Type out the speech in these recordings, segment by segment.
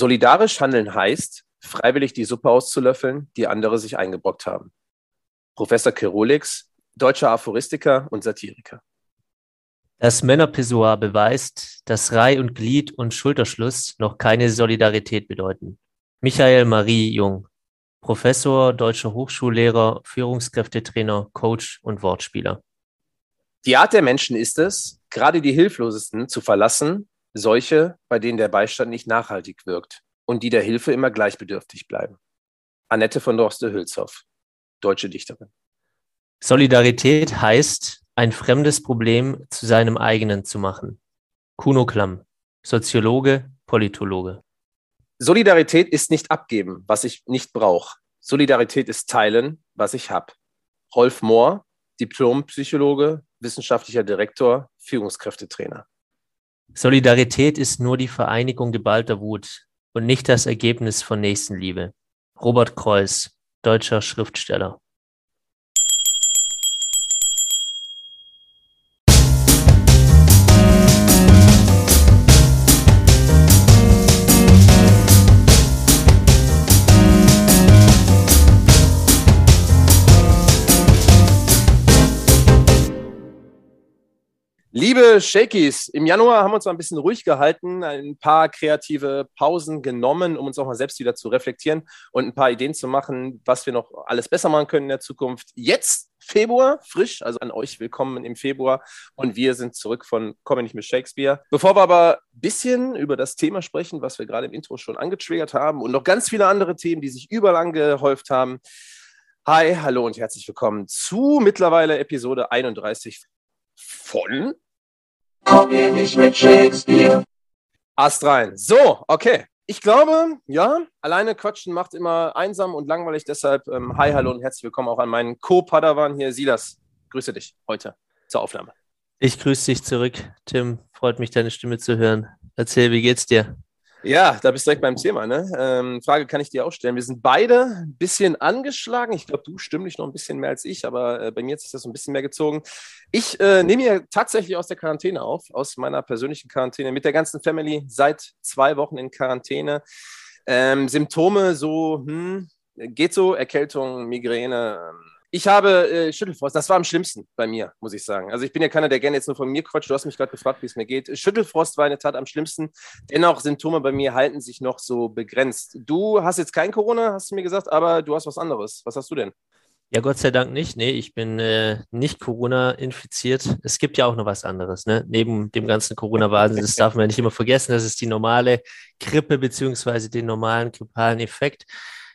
Solidarisch handeln heißt, freiwillig die Suppe auszulöffeln, die andere sich eingebrockt haben. Professor Kirolix, deutscher Aphoristiker und Satiriker. Das Männerpissoir beweist, dass Reih und Glied und Schulterschluss noch keine Solidarität bedeuten. Michael Marie Jung, Professor, deutscher Hochschullehrer, Führungskräftetrainer, Coach und Wortspieler. Die Art der Menschen ist es, gerade die Hilflosesten zu verlassen, solche, bei denen der Beistand nicht nachhaltig wirkt und die der Hilfe immer gleichbedürftig bleiben. Annette von Dorste-Hülshoff, deutsche Dichterin. Solidarität heißt, ein fremdes Problem zu seinem eigenen zu machen. Kuno Klamm, Soziologe, Politologe. Solidarität ist nicht abgeben, was ich nicht brauche. Solidarität ist teilen, was ich habe. Rolf Mohr, Diplompsychologe, wissenschaftlicher Direktor, Führungskräftetrainer. Solidarität ist nur die Vereinigung geballter Wut und nicht das Ergebnis von Nächstenliebe. Robert Kreuz, deutscher Schriftsteller. Liebe Shakies, im Januar haben wir uns mal ein bisschen ruhig gehalten, ein paar kreative Pausen genommen, um uns auch mal selbst wieder zu reflektieren und ein paar Ideen zu machen, was wir noch alles besser machen können in der Zukunft. Jetzt Februar, frisch, also an euch willkommen im Februar und wir sind zurück von Komme nicht mit Shakespeare. Bevor wir aber ein bisschen über das Thema sprechen, was wir gerade im Intro schon angetriggert haben und noch ganz viele andere Themen, die sich überall angehäuft haben. Hi, hallo und herzlich willkommen zu mittlerweile Episode 31 von Komm hier nicht mit Shakespeare. Ast rein. So, okay. Ich glaube, ja, alleine quatschen macht immer einsam und langweilig. Deshalb ähm, hi, hallo und herzlich willkommen auch an meinen Co-Padawan hier, Silas. Grüße dich heute zur Aufnahme. Ich grüße dich zurück, Tim. Freut mich, deine Stimme zu hören. Erzähl, wie geht's dir? Ja, da bist du direkt beim Thema. Ne? Ähm, Frage kann ich dir auch stellen. Wir sind beide ein bisschen angeschlagen. Ich glaube, du stimmlich noch ein bisschen mehr als ich, aber äh, bei mir hat sich das ein bisschen mehr gezogen. Ich äh, nehme hier tatsächlich aus der Quarantäne auf, aus meiner persönlichen Quarantäne, mit der ganzen Family seit zwei Wochen in Quarantäne. Ähm, Symptome so, hm, geht so, Erkältung, Migräne, ähm, ich habe äh, Schüttelfrost, das war am schlimmsten bei mir, muss ich sagen. Also ich bin ja keiner, der gerne jetzt nur von mir quatscht. Du hast mich gerade gefragt, wie es mir geht. Schüttelfrost war in der Tat am schlimmsten. Dennoch, Symptome bei mir halten sich noch so begrenzt. Du hast jetzt kein Corona, hast du mir gesagt, aber du hast was anderes. Was hast du denn? Ja, Gott sei Dank nicht. Nee, ich bin äh, nicht Corona infiziert. Es gibt ja auch noch was anderes, ne? Neben dem ganzen Corona-Wahnsinn, das darf man ja nicht immer vergessen. Das ist die normale Grippe beziehungsweise den normalen grippalen Effekt.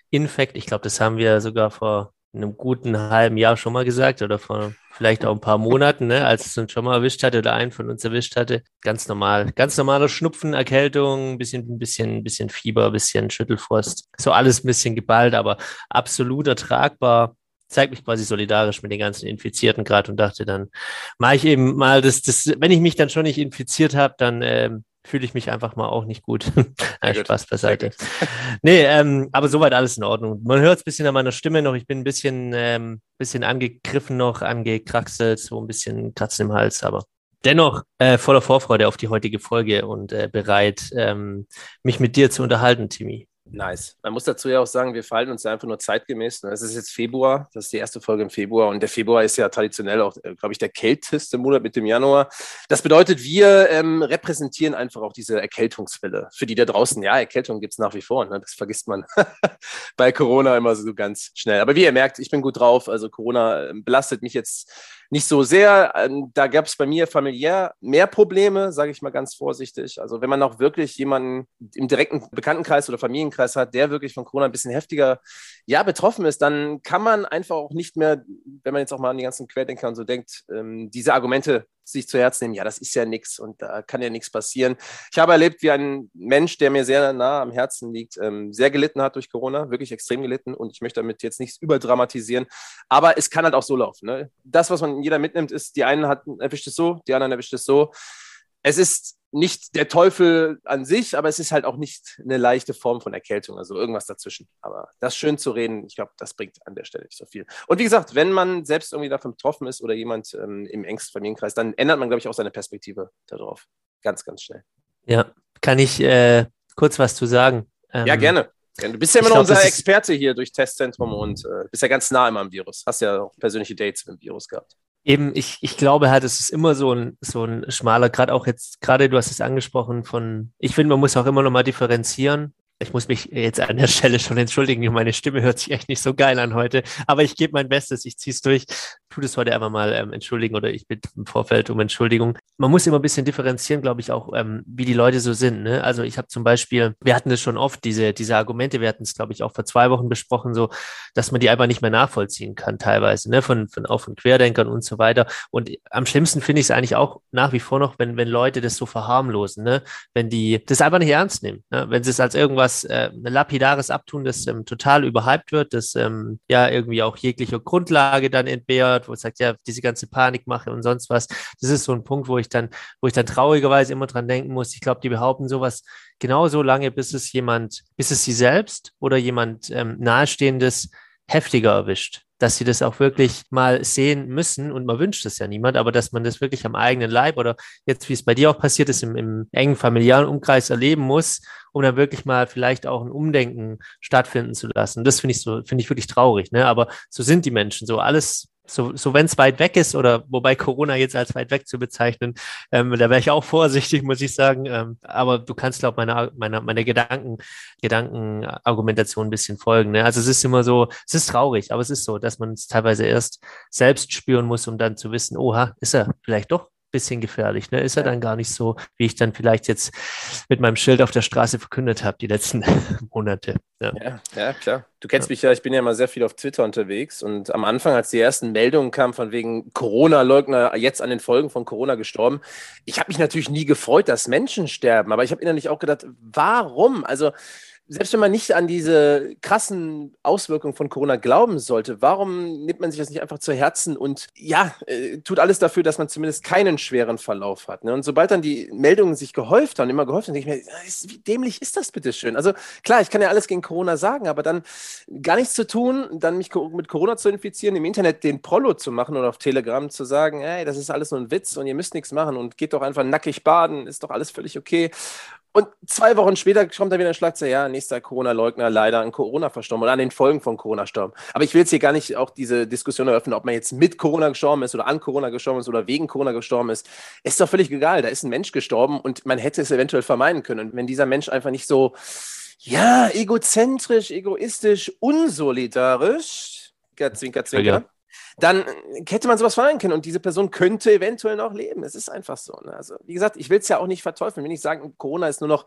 Infekt, ich glaube, das haben wir sogar vor einem guten halben Jahr schon mal gesagt oder vor vielleicht auch ein paar Monaten, ne, als es uns schon mal erwischt hatte oder einen von uns erwischt hatte. Ganz normal, ganz normaler Schnupfen, Erkältung, ein bisschen, ein bisschen, ein bisschen Fieber, ein bisschen Schüttelfrost. So alles ein bisschen geballt, aber absolut ertragbar. Zeigt mich quasi solidarisch mit den ganzen Infizierten gerade und dachte dann, mache ich eben mal das, das, wenn ich mich dann schon nicht infiziert habe, dann ähm, fühle ich mich einfach mal auch nicht gut. Nein, Spaß beiseite. nee, ähm, aber soweit alles in Ordnung. Man hört es ein bisschen an meiner Stimme noch. Ich bin ein bisschen, ähm, bisschen angegriffen noch, angekraxelt, so ein bisschen Kratzen im Hals, aber dennoch äh, voller Vorfreude auf die heutige Folge und äh, bereit, ähm, mich mit dir zu unterhalten, Timmy. Nice. Man muss dazu ja auch sagen, wir verhalten uns einfach nur zeitgemäß. Es ist jetzt Februar, das ist die erste Folge im Februar und der Februar ist ja traditionell auch, äh, glaube ich, der kälteste Monat mit dem Januar. Das bedeutet, wir ähm, repräsentieren einfach auch diese Erkältungswelle. Für die da draußen, ja, Erkältung gibt es nach wie vor. Ne? Das vergisst man bei Corona immer so ganz schnell. Aber wie ihr merkt, ich bin gut drauf. Also Corona ähm, belastet mich jetzt nicht so sehr. Ähm, da gab es bei mir familiär mehr Probleme, sage ich mal ganz vorsichtig. Also wenn man auch wirklich jemanden im direkten Bekanntenkreis oder Familienkreis hat, der wirklich von Corona ein bisschen heftiger ja, betroffen ist, dann kann man einfach auch nicht mehr, wenn man jetzt auch mal an die ganzen Querdenker und so denkt, ähm, diese Argumente sich zu Herzen nehmen, ja, das ist ja nichts und da kann ja nichts passieren. Ich habe erlebt, wie ein Mensch, der mir sehr nah am Herzen liegt, ähm, sehr gelitten hat durch Corona, wirklich extrem gelitten und ich möchte damit jetzt nichts überdramatisieren, aber es kann halt auch so laufen. Ne? Das, was man jeder mitnimmt, ist, die einen hat, erwischt es so, die anderen erwischt es so. Es ist nicht der Teufel an sich, aber es ist halt auch nicht eine leichte Form von Erkältung, also irgendwas dazwischen. Aber das schön zu reden, ich glaube, das bringt an der Stelle nicht so viel. Und wie gesagt, wenn man selbst irgendwie davon betroffen ist oder jemand ähm, im engsten Familienkreis, dann ändert man, glaube ich, auch seine Perspektive darauf. Ganz, ganz schnell. Ja, kann ich äh, kurz was zu sagen. Ähm, ja, gerne. Du bist ja immer noch glaub, unser Experte hier durch Testzentrum und äh, bist ja ganz nah immer am Virus. Hast ja auch persönliche Dates mit dem Virus gehabt. Eben, ich, ich glaube halt, es ist immer so ein, so ein schmaler, gerade auch jetzt, gerade du hast es angesprochen von, ich finde, man muss auch immer noch mal differenzieren. Ich muss mich jetzt an der Stelle schon entschuldigen, meine Stimme hört sich echt nicht so geil an heute, aber ich gebe mein Bestes, ich ziehe es durch, tu das heute einfach mal ähm, entschuldigen oder ich bitte im Vorfeld um Entschuldigung. Man muss immer ein bisschen differenzieren, glaube ich, auch, ähm, wie die Leute so sind. Ne? Also ich habe zum Beispiel, wir hatten das schon oft, diese, diese Argumente, wir hatten es, glaube ich, auch vor zwei Wochen besprochen, so, dass man die einfach nicht mehr nachvollziehen kann, teilweise, ne? von, von Auf- und Querdenkern und so weiter. Und am schlimmsten finde ich es eigentlich auch nach wie vor noch, wenn, wenn Leute das so verharmlosen, ne? wenn die das einfach nicht ernst nehmen, ne? wenn sie es als irgendwas was äh, lapidares Abtun, das ähm, total überhyped wird, das ähm, ja irgendwie auch jegliche Grundlage dann entbehrt, wo es sagt, ja, diese ganze Panikmache und sonst was. Das ist so ein Punkt, wo ich dann, wo ich dann traurigerweise immer dran denken muss. Ich glaube, die behaupten sowas genau so lange, bis es jemand, bis es sie selbst oder jemand ähm, Nahestehendes heftiger erwischt dass sie das auch wirklich mal sehen müssen und man wünscht es ja niemand, aber dass man das wirklich am eigenen Leib oder jetzt, wie es bei dir auch passiert ist, im, im engen familiären Umkreis erleben muss, um dann wirklich mal vielleicht auch ein Umdenken stattfinden zu lassen. Das finde ich so, finde ich wirklich traurig, ne? Aber so sind die Menschen. So alles so, so wenn es weit weg ist oder wobei Corona jetzt als weit weg zu bezeichnen, ähm, da wäre ich auch vorsichtig, muss ich sagen. Ähm, aber du kannst, glaube ich, meine, meine, meine Gedanken, Gedankenargumentation ein bisschen folgen. Ne? Also es ist immer so, es ist traurig, aber es ist so, dass man es teilweise erst selbst spüren muss, um dann zu wissen, oha, ist er vielleicht doch bisschen gefährlich. Ne? Ist er dann gar nicht so, wie ich dann vielleicht jetzt mit meinem Schild auf der Straße verkündet habe, die letzten Monate. Ja. ja. Ja, klar. Du kennst ja. mich ja, ich bin ja immer sehr viel auf Twitter unterwegs und am Anfang, als die ersten Meldungen kamen von wegen Corona-Leugner jetzt an den Folgen von Corona gestorben, ich habe mich natürlich nie gefreut, dass Menschen sterben, aber ich habe innerlich auch gedacht, warum? Also selbst wenn man nicht an diese krassen Auswirkungen von Corona glauben sollte, warum nimmt man sich das nicht einfach zu Herzen und ja, äh, tut alles dafür, dass man zumindest keinen schweren Verlauf hat? Ne? Und sobald dann die Meldungen sich gehäuft haben, immer gehäuft haben, denke ich mir, wie dämlich ist das bitte schön? Also klar, ich kann ja alles gegen Corona sagen, aber dann gar nichts zu tun, dann mich mit Corona zu infizieren, im Internet den Prollo zu machen oder auf Telegram zu sagen, ey, das ist alles nur ein Witz und ihr müsst nichts machen und geht doch einfach nackig baden, ist doch alles völlig okay. Und zwei Wochen später kommt dann wieder ein Schlagzeile, ja, nächster Corona-Leugner leider an Corona verstorben oder an den Folgen von Corona gestorben. Aber ich will jetzt hier gar nicht auch diese Diskussion eröffnen, ob man jetzt mit Corona gestorben ist oder an Corona gestorben ist oder wegen Corona gestorben ist. Ist doch völlig egal. Da ist ein Mensch gestorben und man hätte es eventuell vermeiden können. Und wenn dieser Mensch einfach nicht so, ja, egozentrisch, egoistisch, unsolidarisch, zwinker, zwinker, ja dann hätte man sowas vermeiden können und diese Person könnte eventuell noch leben. Es ist einfach so. Ne? Also, wie gesagt, ich will es ja auch nicht verteufeln. Wenn ich sage, Corona ist nur noch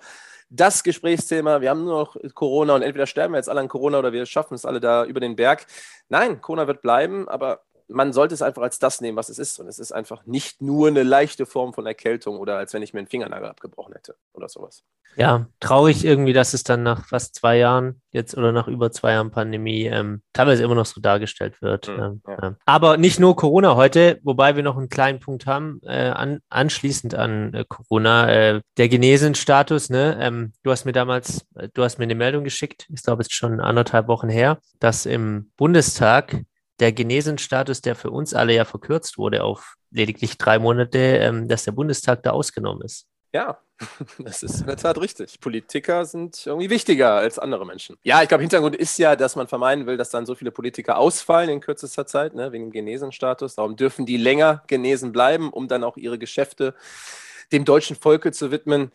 das Gesprächsthema, wir haben nur noch Corona und entweder sterben wir jetzt alle an Corona oder wir schaffen es alle da über den Berg. Nein, Corona wird bleiben, aber man sollte es einfach als das nehmen, was es ist. Und es ist einfach nicht nur eine leichte Form von Erkältung oder als wenn ich mir einen Fingernagel abgebrochen hätte oder sowas. Ja, traurig irgendwie, dass es dann nach fast zwei Jahren jetzt oder nach über zwei Jahren Pandemie ähm, teilweise immer noch so dargestellt wird. Mhm, ähm, ja. Aber nicht nur Corona heute, wobei wir noch einen kleinen Punkt haben, äh, an, anschließend an äh, Corona, äh, der Genesenstatus. Ne? Ähm, du hast mir damals, äh, du hast mir eine Meldung geschickt, ich glaube, es ist schon anderthalb Wochen her, dass im Bundestag der Genesenstatus, der für uns alle ja verkürzt wurde auf lediglich drei Monate, ähm, dass der Bundestag da ausgenommen ist. Ja, das ist in der Tat richtig. Politiker sind irgendwie wichtiger als andere Menschen. Ja, ich glaube, Hintergrund ist ja, dass man vermeiden will, dass dann so viele Politiker ausfallen in kürzester Zeit, ne, wegen dem Genesenstatus. Darum dürfen die länger genesen bleiben, um dann auch ihre Geschäfte dem deutschen Volke zu widmen.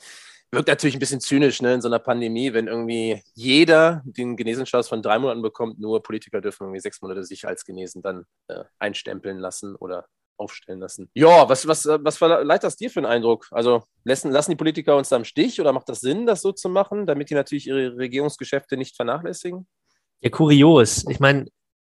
Wirkt natürlich ein bisschen zynisch ne, in so einer Pandemie, wenn irgendwie jeder den Genesenstatus von drei Monaten bekommt, nur Politiker dürfen irgendwie sechs Monate sich als genesen dann äh, einstempeln lassen oder aufstellen lassen. Ja, was, was, was verleiht das dir für einen Eindruck? Also lassen, lassen die Politiker uns da im Stich oder macht das Sinn, das so zu machen, damit die natürlich ihre Regierungsgeschäfte nicht vernachlässigen? Ja, kurios. Ich meine,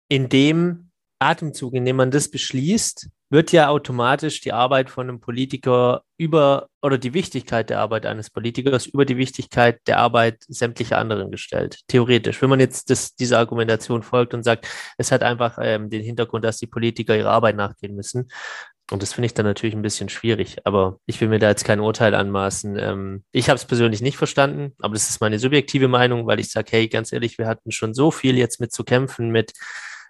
in dem Atemzug, in dem man das beschließt, wird ja automatisch die Arbeit von einem Politiker über oder die Wichtigkeit der Arbeit eines Politikers über die Wichtigkeit der Arbeit sämtlicher anderen gestellt. Theoretisch, wenn man jetzt das, dieser Argumentation folgt und sagt, es hat einfach ähm, den Hintergrund, dass die Politiker ihrer Arbeit nachgehen müssen. Und das finde ich dann natürlich ein bisschen schwierig, aber ich will mir da jetzt kein Urteil anmaßen. Ähm, ich habe es persönlich nicht verstanden, aber das ist meine subjektive Meinung, weil ich sage, hey, ganz ehrlich, wir hatten schon so viel jetzt mit zu kämpfen, mit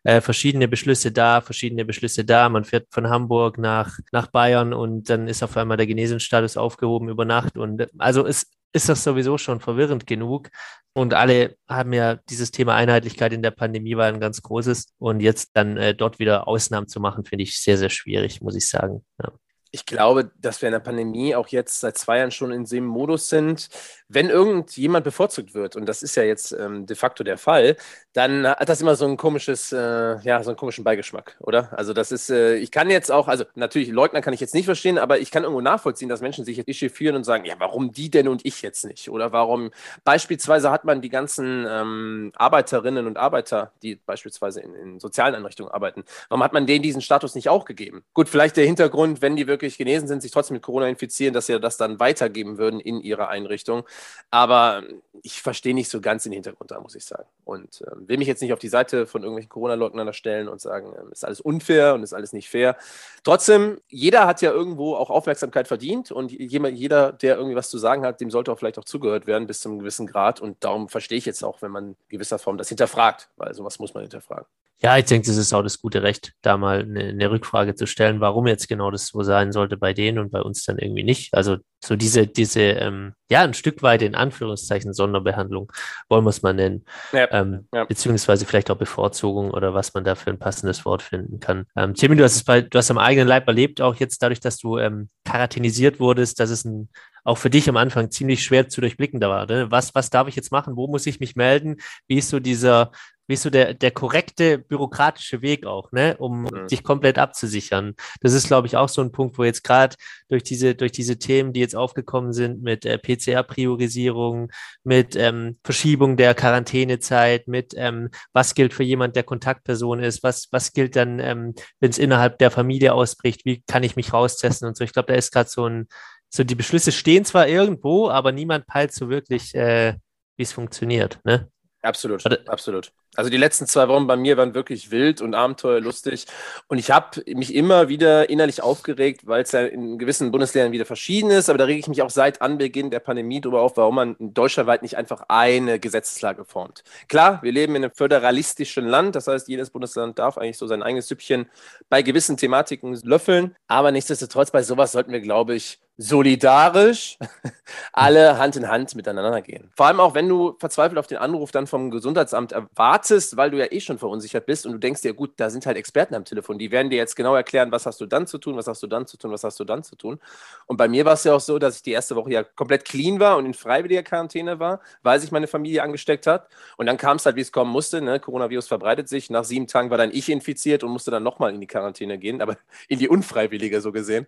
äh, verschiedene Beschlüsse da, verschiedene Beschlüsse da. Man fährt von Hamburg nach, nach Bayern und dann ist auf einmal der Genesenstatus aufgehoben über Nacht. Und also es, ist das sowieso schon verwirrend genug. Und alle haben ja dieses Thema Einheitlichkeit in der Pandemie war ein ganz großes. Und jetzt dann äh, dort wieder Ausnahmen zu machen, finde ich sehr, sehr schwierig, muss ich sagen. Ja ich glaube, dass wir in der Pandemie auch jetzt seit zwei Jahren schon in dem Modus sind, wenn irgendjemand bevorzugt wird, und das ist ja jetzt ähm, de facto der Fall, dann hat das immer so ein komisches, äh, ja, so einen komischen Beigeschmack, oder? Also das ist, äh, ich kann jetzt auch, also natürlich Leugner kann ich jetzt nicht verstehen, aber ich kann irgendwo nachvollziehen, dass Menschen sich jetzt führen und sagen, ja, warum die denn und ich jetzt nicht? Oder warum beispielsweise hat man die ganzen ähm, Arbeiterinnen und Arbeiter, die beispielsweise in, in sozialen Einrichtungen arbeiten, warum hat man denen diesen Status nicht auch gegeben? Gut, vielleicht der Hintergrund, wenn die wirklich genesen sind, sich trotzdem mit Corona infizieren, dass sie das dann weitergeben würden in ihrer Einrichtung. Aber ich verstehe nicht so ganz den Hintergrund da, muss ich sagen. Und äh, will mich jetzt nicht auf die Seite von irgendwelchen Corona-Leugnern stellen und sagen, äh, ist alles unfair und ist alles nicht fair. Trotzdem, jeder hat ja irgendwo auch Aufmerksamkeit verdient und jeder, der irgendwie was zu sagen hat, dem sollte auch vielleicht auch zugehört werden bis zu einem gewissen Grad. Und darum verstehe ich jetzt auch, wenn man in gewisser Form das hinterfragt, weil sowas muss man hinterfragen. Ja, ich denke, das ist auch das gute Recht, da mal eine, eine, Rückfrage zu stellen, warum jetzt genau das so sein sollte bei denen und bei uns dann irgendwie nicht. Also so diese, diese, ähm, ja, ein Stück weit in Anführungszeichen Sonderbehandlung, wollen wir es mal nennen, ja, ähm, ja. beziehungsweise vielleicht auch Bevorzugung oder was man da für ein passendes Wort finden kann. Ähm, Timmy, du hast es bei, du hast am eigenen Leib erlebt, auch jetzt dadurch, dass du ähm, quarantänisiert wurdest, dass es ein auch für dich am Anfang ziemlich schwer zu durchblicken da war. Ne? Was, was darf ich jetzt machen? Wo muss ich mich melden? Wie ist so dieser, wie so der, der korrekte bürokratische Weg auch, ne, um mhm. dich komplett abzusichern. Das ist, glaube ich, auch so ein Punkt, wo jetzt gerade durch diese, durch diese Themen, die jetzt aufgekommen sind, mit äh, PCR-Priorisierung, mit ähm, Verschiebung der Quarantänezeit, mit ähm, was gilt für jemand, der Kontaktperson ist, was, was gilt dann, ähm, wenn es innerhalb der Familie ausbricht, wie kann ich mich raustesten und so. Ich glaube, da ist gerade so ein, so die Beschlüsse stehen zwar irgendwo, aber niemand peilt so wirklich, äh, wie es funktioniert, ne? Absolut, absolut. Also die letzten zwei Wochen bei mir waren wirklich wild und abenteuerlustig. Und ich habe mich immer wieder innerlich aufgeregt, weil es ja in gewissen Bundesländern wieder verschieden ist. Aber da rege ich mich auch seit Anbeginn der Pandemie darüber auf, warum man deutschlandweit nicht einfach eine Gesetzeslage formt. Klar, wir leben in einem föderalistischen Land. Das heißt, jedes Bundesland darf eigentlich so sein eigenes Süppchen bei gewissen Thematiken löffeln. Aber nichtsdestotrotz, bei sowas sollten wir, glaube ich, solidarisch alle Hand in Hand miteinander gehen. Vor allem auch, wenn du verzweifelt auf den Anruf dann vom Gesundheitsamt erwartest, weil du ja eh schon verunsichert bist und du denkst dir, gut, da sind halt Experten am Telefon, die werden dir jetzt genau erklären, was hast du dann zu tun, was hast du dann zu tun, was hast du dann zu tun. Und bei mir war es ja auch so, dass ich die erste Woche ja komplett clean war und in freiwilliger Quarantäne war, weil sich meine Familie angesteckt hat. Und dann kam es halt, wie es kommen musste. Ne? Coronavirus verbreitet sich. Nach sieben Tagen war dann ich infiziert und musste dann nochmal in die Quarantäne gehen, aber in die unfreiwillige so gesehen.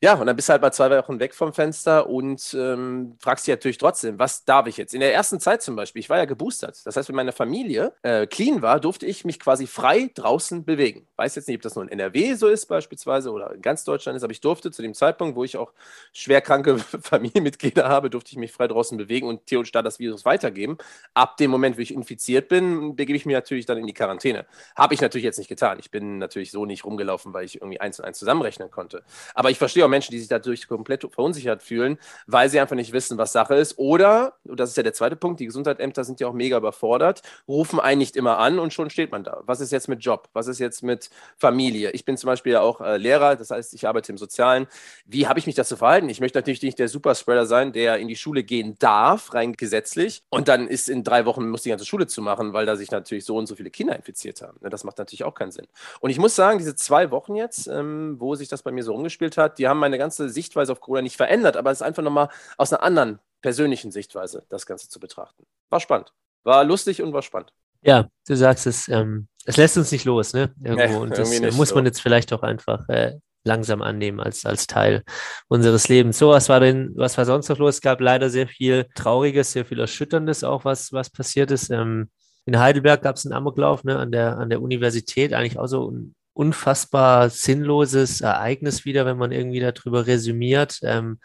Ja, und dann bist du halt mal zwei Wochen weg vom Fenster und ähm, fragst dich natürlich trotzdem, was darf ich jetzt? In der ersten Zeit zum Beispiel, ich war ja geboostert. Das heißt, wenn meine Familie äh, clean war, durfte ich mich quasi frei draußen bewegen. Weiß jetzt nicht, ob das nur in NRW so ist beispielsweise oder in ganz Deutschland ist, aber ich durfte zu dem Zeitpunkt, wo ich auch schwerkranke Familienmitglieder habe, durfte ich mich frei draußen bewegen und theoretisch da das Virus weitergeben. Ab dem Moment, wo ich infiziert bin, begebe ich mich natürlich dann in die Quarantäne. Habe ich natürlich jetzt nicht getan. Ich bin natürlich so nicht rumgelaufen, weil ich irgendwie eins und eins zusammenrechnen konnte. Aber ich verstehe auch Menschen, die sich dadurch komplett verunsichert fühlen, weil sie einfach nicht wissen, was Sache ist. Oder, und das ist ja der zweite Punkt, die Gesundheitsämter sind ja auch mega überfordert, rufen einen nicht immer an und schon steht man da. Was ist jetzt mit Job? Was ist jetzt mit Familie? Ich bin zum Beispiel ja auch äh, Lehrer, das heißt, ich arbeite im Sozialen. Wie habe ich mich dazu verhalten? Ich möchte natürlich nicht der Superspreader sein, der in die Schule gehen darf, rein gesetzlich. Und dann ist in drei Wochen, muss die ganze Schule zu machen, weil da sich natürlich so und so viele Kinder infiziert haben. Das macht natürlich auch keinen Sinn. Und ich muss sagen, diese zwei Wochen jetzt, ähm, wo sich das bei mir so umgespielt hat, die haben meine ganze Sichtweise auf Corona nicht verändert, aber es ist einfach nochmal aus einer anderen persönlichen Sichtweise das Ganze zu betrachten. War spannend. War lustig und war spannend. Ja, du sagst es, ähm, es lässt uns nicht los, ne? Irgendwo. Nee, und das äh, muss man so. jetzt vielleicht auch einfach äh, langsam annehmen als, als Teil unseres Lebens. So, was war denn, was war sonst noch los? Es gab leider sehr viel Trauriges, sehr viel Erschütterndes auch, was, was passiert ist. Ähm, in Heidelberg gab es einen Amoklauf ne, an, der, an der Universität, eigentlich auch so ein unfassbar sinnloses Ereignis wieder, wenn man irgendwie darüber resümiert. Ähm,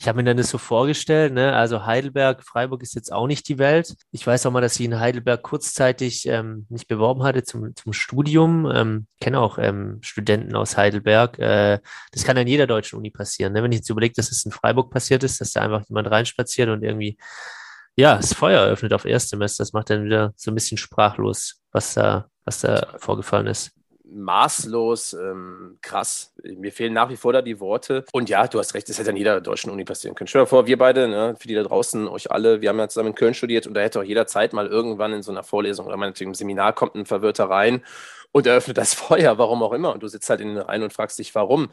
ich habe mir dann das so vorgestellt, ne? also Heidelberg, Freiburg ist jetzt auch nicht die Welt. Ich weiß auch mal, dass sie in Heidelberg kurzzeitig ähm, mich beworben hatte zum, zum Studium. Ähm, kenne auch ähm, Studenten aus Heidelberg. Äh, das kann an jeder deutschen Uni passieren. Ne? Wenn ich jetzt überlege, dass es in Freiburg passiert ist, dass da einfach jemand reinspaziert und irgendwie ja, das Feuer eröffnet auf Erstsemester. Das macht dann wieder so ein bisschen sprachlos, was da, was da vorgefallen ist maßlos ähm, krass. Mir fehlen nach wie vor da die Worte. Und ja, du hast recht, das hätte an jeder deutschen Uni passieren können. Stell dir vor, wir beide, ne, für die da draußen, euch alle, wir haben ja zusammen in Köln studiert und da hätte auch jederzeit mal irgendwann in so einer Vorlesung oder meinetwegen im Seminar kommt ein Verwirrter rein und eröffnet das Feuer, warum auch immer. Und du sitzt halt in den Reihen und fragst dich, warum.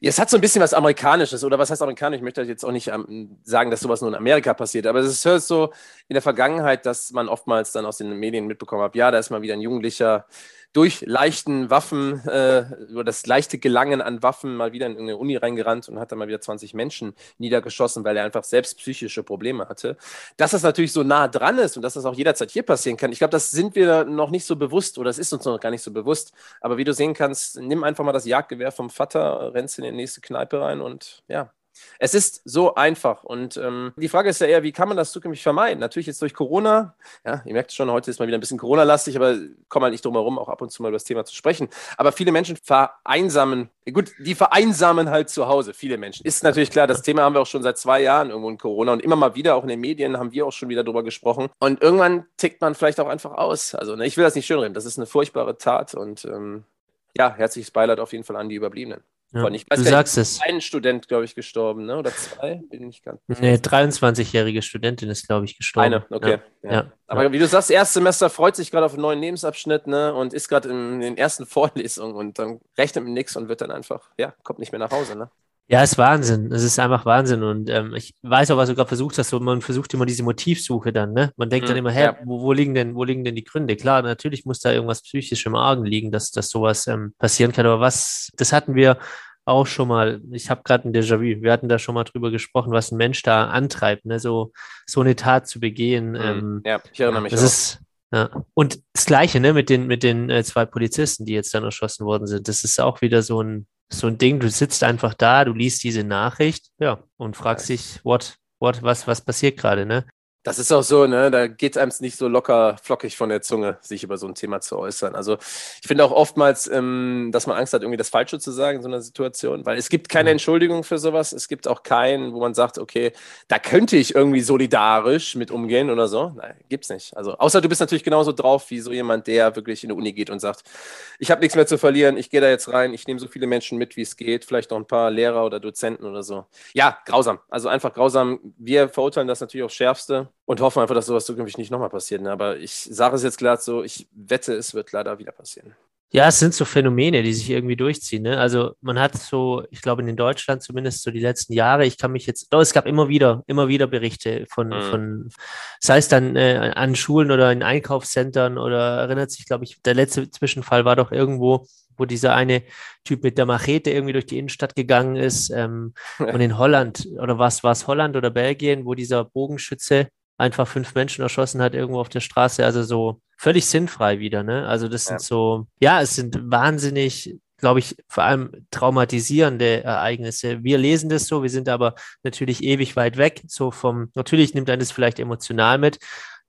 Es hat so ein bisschen was Amerikanisches, oder was heißt amerikanisch? Ich möchte jetzt auch nicht ähm, sagen, dass sowas nur in Amerika passiert, aber es ist so in der Vergangenheit, dass man oftmals dann aus den Medien mitbekommen hat, ja, da ist mal wieder ein Jugendlicher durch leichten Waffen äh, oder das leichte Gelangen an Waffen mal wieder in eine Uni reingerannt und hat dann mal wieder 20 Menschen niedergeschossen, weil er einfach selbst psychische Probleme hatte. Dass das natürlich so nah dran ist und dass das auch jederzeit hier passieren kann, ich glaube, das sind wir noch nicht so bewusst oder das ist uns noch gar nicht so bewusst. Aber wie du sehen kannst, nimm einfach mal das Jagdgewehr vom Vater, rennst in die nächste Kneipe rein und ja, es ist so einfach. Und ähm, die Frage ist ja eher, wie kann man das zukünftig vermeiden? Natürlich jetzt durch Corona. Ja, ihr merkt schon, heute ist mal wieder ein bisschen Corona-lastig, aber kommen halt nicht drum herum, auch ab und zu mal über das Thema zu sprechen. Aber viele Menschen vereinsamen, gut, die vereinsamen halt zu Hause. Viele Menschen. Ist natürlich klar, das Thema haben wir auch schon seit zwei Jahren irgendwo in Corona und immer mal wieder, auch in den Medien, haben wir auch schon wieder drüber gesprochen. Und irgendwann tickt man vielleicht auch einfach aus. Also, ne, ich will das nicht schönreden. Das ist eine furchtbare Tat und ähm, ja, herzliches Beileid auf jeden Fall an die Überbliebenen. Ja, ich weiß du sagst es. Ein Student, glaube ich, gestorben, ne? oder zwei? Bin ich ganz nee, 23-jährige Studentin ist, glaube ich, gestorben. Eine, okay. Ja, ja. Aber wie du sagst, Erstsemester freut sich gerade auf einen neuen Lebensabschnitt ne? und ist gerade in den ersten Vorlesungen und dann rechnet mit nichts und wird dann einfach, ja, kommt nicht mehr nach Hause. Ne? Ja, es ist Wahnsinn. Es ist einfach Wahnsinn. Und ähm, ich weiß auch, was du gerade versucht hast. So, man versucht immer diese Motivsuche dann, ne? Man denkt mhm, dann immer, hä, ja. wo, wo, liegen denn, wo liegen denn die Gründe? Klar, natürlich muss da irgendwas psychisch im Argen liegen, dass, dass sowas ähm, passieren kann. Aber was, das hatten wir auch schon mal, ich habe gerade ein Déjà-vu, wir hatten da schon mal drüber gesprochen, was ein Mensch da antreibt, ne? so, so eine Tat zu begehen. Mhm. Ähm, ja, ich erinnere mich das auch. Ist, ja. Und das Gleiche ne, mit den, mit den äh, zwei Polizisten, die jetzt dann erschossen worden sind. Das ist auch wieder so ein, so ein Ding, du sitzt einfach da, du liest diese Nachricht, ja, und fragst dich, what, what, was, was passiert gerade, ne? Das ist auch so, ne? Da geht es einem nicht so locker flockig von der Zunge, sich über so ein Thema zu äußern. Also ich finde auch oftmals, ähm, dass man Angst hat, irgendwie das Falsche zu sagen in so einer Situation, weil es gibt keine mhm. Entschuldigung für sowas. Es gibt auch keinen, wo man sagt, okay, da könnte ich irgendwie solidarisch mit umgehen oder so. Nein, gibt's nicht. Also außer du bist natürlich genauso drauf wie so jemand, der wirklich in die Uni geht und sagt, ich habe nichts mehr zu verlieren, ich gehe da jetzt rein, ich nehme so viele Menschen mit, wie es geht, vielleicht noch ein paar Lehrer oder Dozenten oder so. Ja, grausam. Also einfach grausam. Wir verurteilen das natürlich aufs Schärfste und hoffen einfach, dass sowas zukünftig nicht nochmal passiert. Ne? Aber ich sage es jetzt klar so, ich wette, es wird leider wieder passieren. Ja, es sind so Phänomene, die sich irgendwie durchziehen. Ne? Also man hat so, ich glaube in Deutschland zumindest so die letzten Jahre, ich kann mich jetzt, doch, es gab immer wieder, immer wieder Berichte von, mhm. von sei es dann äh, an Schulen oder in Einkaufszentren oder erinnert sich, glaube ich, der letzte Zwischenfall war doch irgendwo, wo dieser eine Typ mit der Machete irgendwie durch die Innenstadt gegangen ist. Ähm, und in Holland, oder was war es Holland oder Belgien, wo dieser Bogenschütze einfach fünf Menschen erschossen hat irgendwo auf der Straße. Also so völlig sinnfrei wieder, ne? Also das sind so, ja, es sind wahnsinnig, glaube ich, vor allem traumatisierende Ereignisse. Wir lesen das so, wir sind aber natürlich ewig weit weg, so vom, natürlich nimmt einen das vielleicht emotional mit,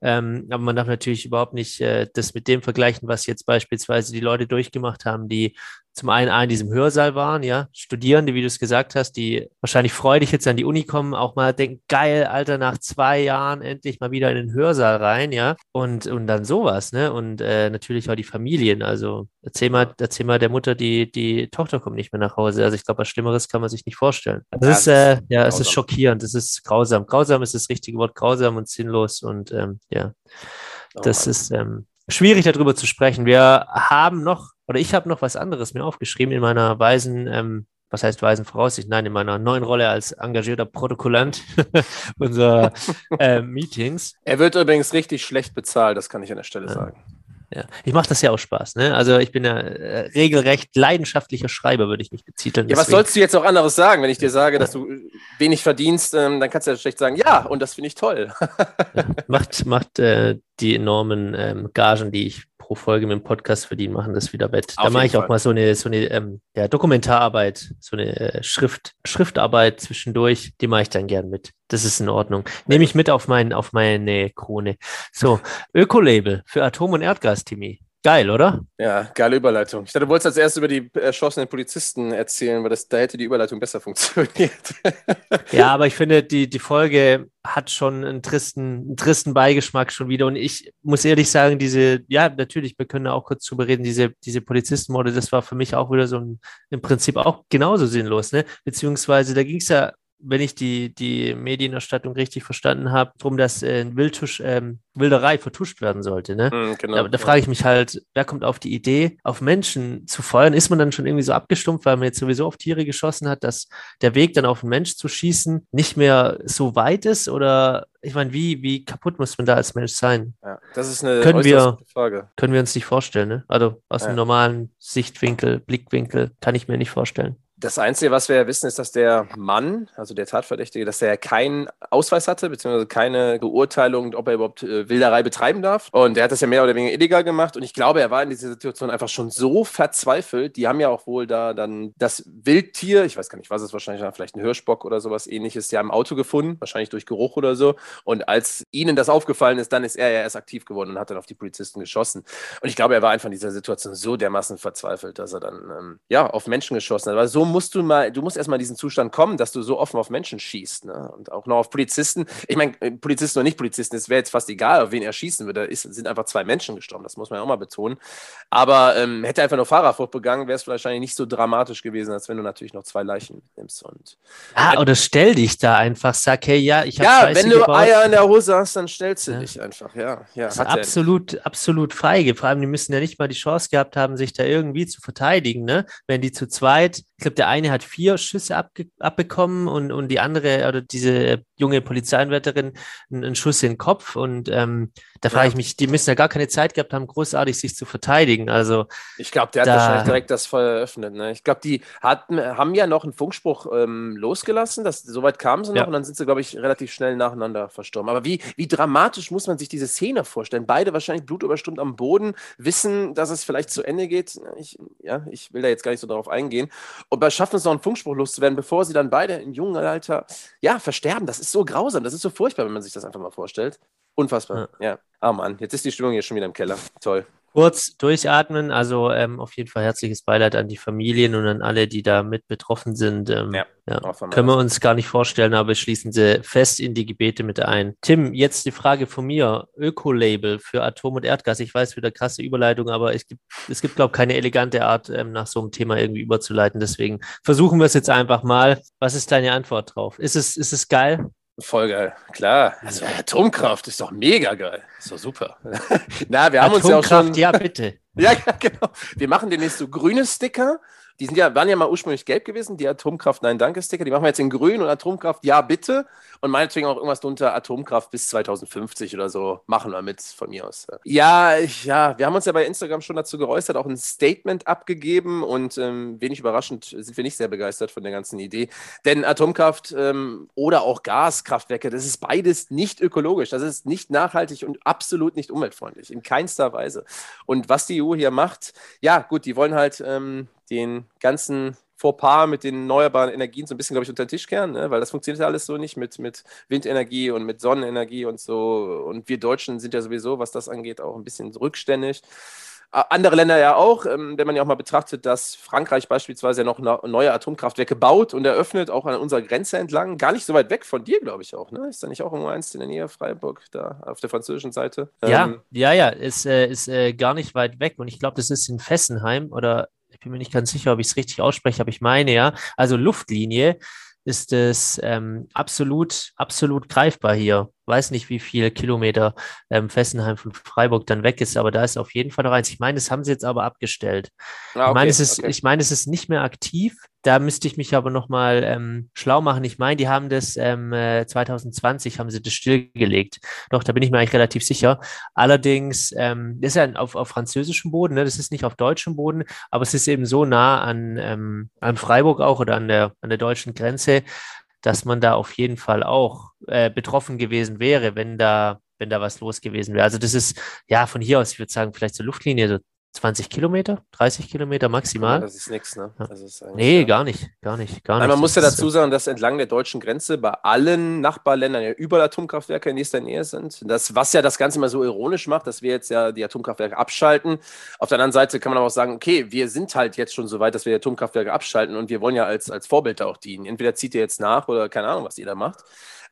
ähm, aber man darf natürlich überhaupt nicht äh, das mit dem vergleichen, was jetzt beispielsweise die Leute durchgemacht haben, die zum einen in diesem Hörsaal waren, ja, Studierende, wie du es gesagt hast, die wahrscheinlich freudig jetzt an die Uni kommen, auch mal denken, geil, Alter, nach zwei Jahren endlich mal wieder in den Hörsaal rein, ja, und, und dann sowas, ne, und äh, natürlich auch die Familien, also erzähl mal, erzähl mal der Mutter, die, die Tochter kommt nicht mehr nach Hause, also ich glaube, was Schlimmeres kann man sich nicht vorstellen. Das ja, ist, äh, ja, es ist schockierend, es ist grausam, grausam ist das richtige Wort, grausam und sinnlos und, ähm, ja, oh das oh ist, ähm, schwierig darüber zu sprechen. Wir haben noch oder ich habe noch was anderes mir aufgeschrieben in meiner weisen, ähm, was heißt weisen Voraussicht? Nein, in meiner neuen Rolle als engagierter Protokollant unserer äh, Meetings. Er wird übrigens richtig schlecht bezahlt, das kann ich an der Stelle ja. sagen. Ja, ich mache das ja auch Spaß. Ne? Also ich bin ja äh, regelrecht leidenschaftlicher Schreiber, würde ich mich betiteln. Ja, was sollst du jetzt auch anderes sagen, wenn ich dir sage, dass du wenig verdienst? Ähm, dann kannst du ja schlecht sagen, ja, und das finde ich toll. ja, macht macht äh, die enormen ähm, Gagen, die ich pro Folge mit dem Podcast verdienen, machen das wieder wett. Auf da mache ich Fall. auch mal so eine, so eine ähm, ja, Dokumentararbeit, so eine äh, Schrift, Schriftarbeit zwischendurch, die mache ich dann gern mit. Das ist in Ordnung. Nehme ich mit auf, mein, auf meine Krone. So, Ökolabel für Atom- und Erdgas, Timmy. Geil, oder? Ja, geile Überleitung. Ich dachte, du wolltest als erstes über die erschossenen Polizisten erzählen, weil das, da hätte die Überleitung besser funktioniert. ja, aber ich finde, die, die Folge hat schon einen tristen, einen tristen Beigeschmack schon wieder. Und ich muss ehrlich sagen, diese, ja, natürlich, wir können auch kurz drüber reden, diese, diese Polizistenmorde, das war für mich auch wieder so ein, im Prinzip auch genauso sinnlos, ne? Beziehungsweise da ging es ja wenn ich die, die Medienerstattung richtig verstanden habe, darum, dass äh, Wildtusch, ähm, Wilderei vertuscht werden sollte. Ne? Mm, genau, da, da frage ich mich halt, wer kommt auf die Idee, auf Menschen zu feuern? Ist man dann schon irgendwie so abgestumpft, weil man jetzt sowieso auf Tiere geschossen hat, dass der Weg dann auf einen Mensch zu schießen nicht mehr so weit ist? Oder ich meine, wie, wie kaputt muss man da als Mensch sein? Ja, das ist eine können wir, Frage. Können wir uns nicht vorstellen, ne? Also aus ja. einem normalen Sichtwinkel, Blickwinkel kann ich mir nicht vorstellen. Das Einzige, was wir ja wissen, ist, dass der Mann, also der Tatverdächtige, dass er keinen Ausweis hatte, beziehungsweise keine Beurteilung, ob er überhaupt äh, Wilderei betreiben darf. Und er hat das ja mehr oder weniger illegal gemacht. Und ich glaube, er war in dieser Situation einfach schon so verzweifelt. Die haben ja auch wohl da dann das Wildtier, ich weiß gar nicht, was es wahrscheinlich war, vielleicht ein Hirschbock oder sowas ähnliches, ja im Auto gefunden, wahrscheinlich durch Geruch oder so. Und als ihnen das aufgefallen ist, dann ist er ja erst aktiv geworden und hat dann auf die Polizisten geschossen. Und ich glaube, er war einfach in dieser Situation so dermaßen verzweifelt, dass er dann ähm, ja auf Menschen geschossen hat. Weil so musst du mal, du musst erstmal in diesen Zustand kommen, dass du so offen auf Menschen schießt. Ne? Und auch noch auf Polizisten. Ich meine, äh, Polizisten oder nicht Polizisten, es wäre jetzt fast egal, auf wen er schießen würde. Es sind einfach zwei Menschen gestorben, das muss man ja auch mal betonen. Aber ähm, hätte er einfach nur Fahrerflucht begangen, wäre es wahrscheinlich nicht so dramatisch gewesen, als wenn du natürlich noch zwei Leichen nimmst. Und, ah, oder stell dich da einfach, sag, hey, ja, ich habe Ja, Scheiße wenn du gebaut. Eier in der Hose hast, dann stellst du ja. dich einfach, ja. ja das ist absolut, absolut feige. Vor allem, die müssen ja nicht mal die Chance gehabt haben, sich da irgendwie zu verteidigen, ne? Wenn die zu zweit, ich glaube, der eine hat vier Schüsse abge abbekommen und, und die andere, oder diese junge Polizeianwärterin, einen, einen Schuss in den Kopf. Und ähm, da frage ich mich, die müssen ja gar keine Zeit gehabt haben, großartig sich zu verteidigen. Also ich glaube, der hat da, wahrscheinlich direkt das Feuer eröffnet. Ne? Ich glaube, die hatten, haben ja noch einen Funkspruch ähm, losgelassen. Das, soweit kamen sie noch ja. und dann sind sie, glaube ich, relativ schnell nacheinander verstorben. Aber wie, wie dramatisch muss man sich diese Szene vorstellen? Beide wahrscheinlich blutüberströmt am Boden, wissen, dass es vielleicht zu Ende geht. Ich, ja, ich will da jetzt gar nicht so darauf eingehen. Und schaffen es noch einen Funkspruch loszuwerden, bevor sie dann beide in jungen Alter ja, versterben. Das ist so grausam, das ist so furchtbar, wenn man sich das einfach mal vorstellt. Unfassbar. Ja. ja. Ah Mann, jetzt ist die Stimmung hier schon wieder im Keller. Toll. Kurz durchatmen, also ähm, auf jeden Fall herzliches Beileid an die Familien und an alle, die da mit betroffen sind. Ähm, ja, ja. Können wir uns gar nicht vorstellen, aber schließen sie fest in die Gebete mit ein. Tim, jetzt die Frage von mir. Öko-Label für Atom- und Erdgas. Ich weiß, wieder krasse Überleitung, aber es gibt, es gibt, glaube ich, keine elegante Art, ähm, nach so einem Thema irgendwie überzuleiten. Deswegen versuchen wir es jetzt einfach mal. Was ist deine Antwort drauf? Ist es, ist es geil? Voll geil, klar. Also Atomkraft ist doch mega geil. Ist doch super. Na, wir haben Atomkraft, uns ja auch schon. Ja, bitte. ja, genau. Wir machen demnächst so grüne Sticker die sind ja, waren ja mal ursprünglich gelb gewesen, die Atomkraft Nein Danke Sticker. Die machen wir jetzt in grün und Atomkraft Ja bitte. Und meinetwegen auch irgendwas drunter Atomkraft bis 2050 oder so. Machen wir mit von mir aus. Ja, ja, wir haben uns ja bei Instagram schon dazu geäußert, auch ein Statement abgegeben und ähm, wenig überraschend sind wir nicht sehr begeistert von der ganzen Idee. Denn Atomkraft ähm, oder auch Gaskraftwerke, das ist beides nicht ökologisch. Das ist nicht nachhaltig und absolut nicht umweltfreundlich. In keinster Weise. Und was die EU hier macht, ja, gut, die wollen halt. Ähm, den ganzen Fauxpas mit den erneuerbaren Energien so ein bisschen, glaube ich, unter den Tisch kehren, ne? weil das funktioniert ja alles so nicht mit, mit Windenergie und mit Sonnenenergie und so. Und wir Deutschen sind ja sowieso, was das angeht, auch ein bisschen rückständig. Andere Länder ja auch, ähm, wenn man ja auch mal betrachtet, dass Frankreich beispielsweise ja noch neue Atomkraftwerke baut und eröffnet, auch an unserer Grenze entlang. Gar nicht so weit weg von dir, glaube ich auch. Ne? Ist da nicht auch irgendwo eins in der Nähe Freiburg, da auf der französischen Seite? Ja, ähm, ja, ja, ist, äh, ist äh, gar nicht weit weg. Und ich glaube, das ist in Fessenheim oder ich bin mir nicht ganz sicher, ob ich es richtig ausspreche, aber ich meine ja, also Luftlinie ist es ähm, absolut, absolut greifbar hier weiß nicht, wie viele Kilometer ähm, Fessenheim von Freiburg dann weg ist, aber da ist auf jeden Fall noch eins. Ich meine, das haben sie jetzt aber abgestellt. Ah, okay, ich, meine, es ist, okay. ich meine, es ist nicht mehr aktiv. Da müsste ich mich aber nochmal ähm, schlau machen. Ich meine, die haben das ähm, 2020 haben sie das stillgelegt. Doch, da bin ich mir eigentlich relativ sicher. Allerdings, ähm, das ist ja auf, auf französischem Boden, ne? das ist nicht auf deutschem Boden, aber es ist eben so nah an, ähm, an Freiburg auch oder an der, an der deutschen Grenze, dass man da auf jeden Fall auch äh, betroffen gewesen wäre, wenn da, wenn da was los gewesen wäre. Also das ist ja von hier aus, ich würde sagen, vielleicht zur Luftlinie so 20 Kilometer, 30 Kilometer maximal. das ist nichts, ne? Das ist nee, ja. gar nicht, gar nicht, gar nicht. man muss ja dazu sagen, dass entlang der deutschen Grenze bei allen Nachbarländern ja überall Atomkraftwerke in nächster Nähe sind. Das, was ja das Ganze immer so ironisch macht, dass wir jetzt ja die Atomkraftwerke abschalten. Auf der anderen Seite kann man aber auch sagen, okay, wir sind halt jetzt schon so weit, dass wir die Atomkraftwerke abschalten und wir wollen ja als, als Vorbild auch dienen. Entweder zieht ihr jetzt nach oder keine Ahnung, was ihr da macht.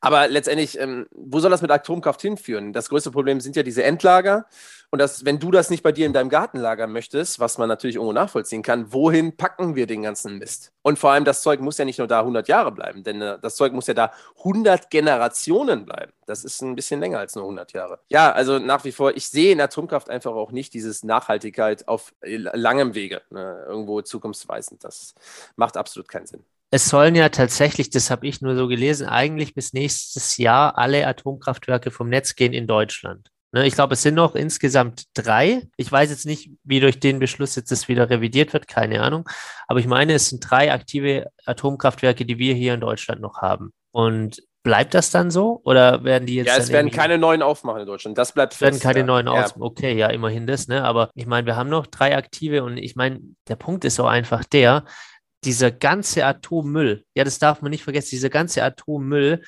Aber letztendlich, ähm, wo soll das mit Atomkraft hinführen? Das größte Problem sind ja diese Endlager. Und das, wenn du das nicht bei dir in deinem Garten lagern möchtest, was man natürlich irgendwo nachvollziehen kann, wohin packen wir den ganzen Mist? Und vor allem, das Zeug muss ja nicht nur da 100 Jahre bleiben, denn äh, das Zeug muss ja da 100 Generationen bleiben. Das ist ein bisschen länger als nur 100 Jahre. Ja, also nach wie vor, ich sehe in Atomkraft einfach auch nicht dieses Nachhaltigkeit auf äh, langem Wege, ne, irgendwo zukunftsweisend. Das macht absolut keinen Sinn es sollen ja tatsächlich, das habe ich nur so gelesen, eigentlich bis nächstes Jahr alle Atomkraftwerke vom Netz gehen in Deutschland. Ne, ich glaube, es sind noch insgesamt drei. Ich weiß jetzt nicht, wie durch den Beschluss jetzt das wieder revidiert wird, keine Ahnung. Aber ich meine, es sind drei aktive Atomkraftwerke, die wir hier in Deutschland noch haben. Und bleibt das dann so? Oder werden die jetzt. Ja, es werden keine neuen aufmachen in Deutschland. Das bleibt fest. Es werden keine ja. neuen aufmachen. Ja. Okay, ja, immerhin das, ne? Aber ich meine, wir haben noch drei aktive und ich meine, der Punkt ist so einfach der, dieser ganze Atommüll, ja, das darf man nicht vergessen, dieser ganze Atommüll,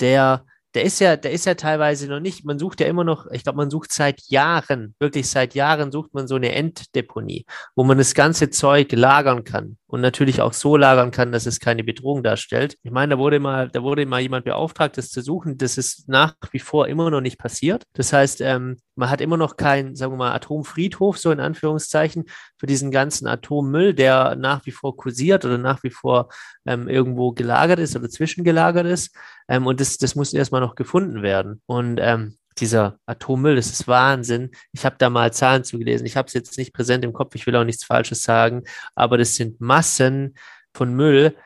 der der ist ja, der ist ja teilweise noch nicht, man sucht ja immer noch, ich glaube, man sucht seit Jahren, wirklich seit Jahren sucht man so eine Enddeponie, wo man das ganze Zeug lagern kann und natürlich auch so lagern kann, dass es keine Bedrohung darstellt. Ich meine, da wurde mal, da wurde mal jemand beauftragt, das zu suchen. Das ist nach wie vor immer noch nicht passiert. Das heißt, ähm, man hat immer noch keinen, sagen wir mal, Atomfriedhof, so in Anführungszeichen, für diesen ganzen Atommüll, der nach wie vor kursiert oder nach wie vor ähm, irgendwo gelagert ist oder zwischengelagert ist. Ähm, und das, das muss erstmal noch gefunden werden. Und ähm, dieser Atommüll, das ist Wahnsinn. Ich habe da mal Zahlen zugelesen. Ich habe es jetzt nicht präsent im Kopf, ich will auch nichts Falsches sagen, aber das sind Massen von Müll,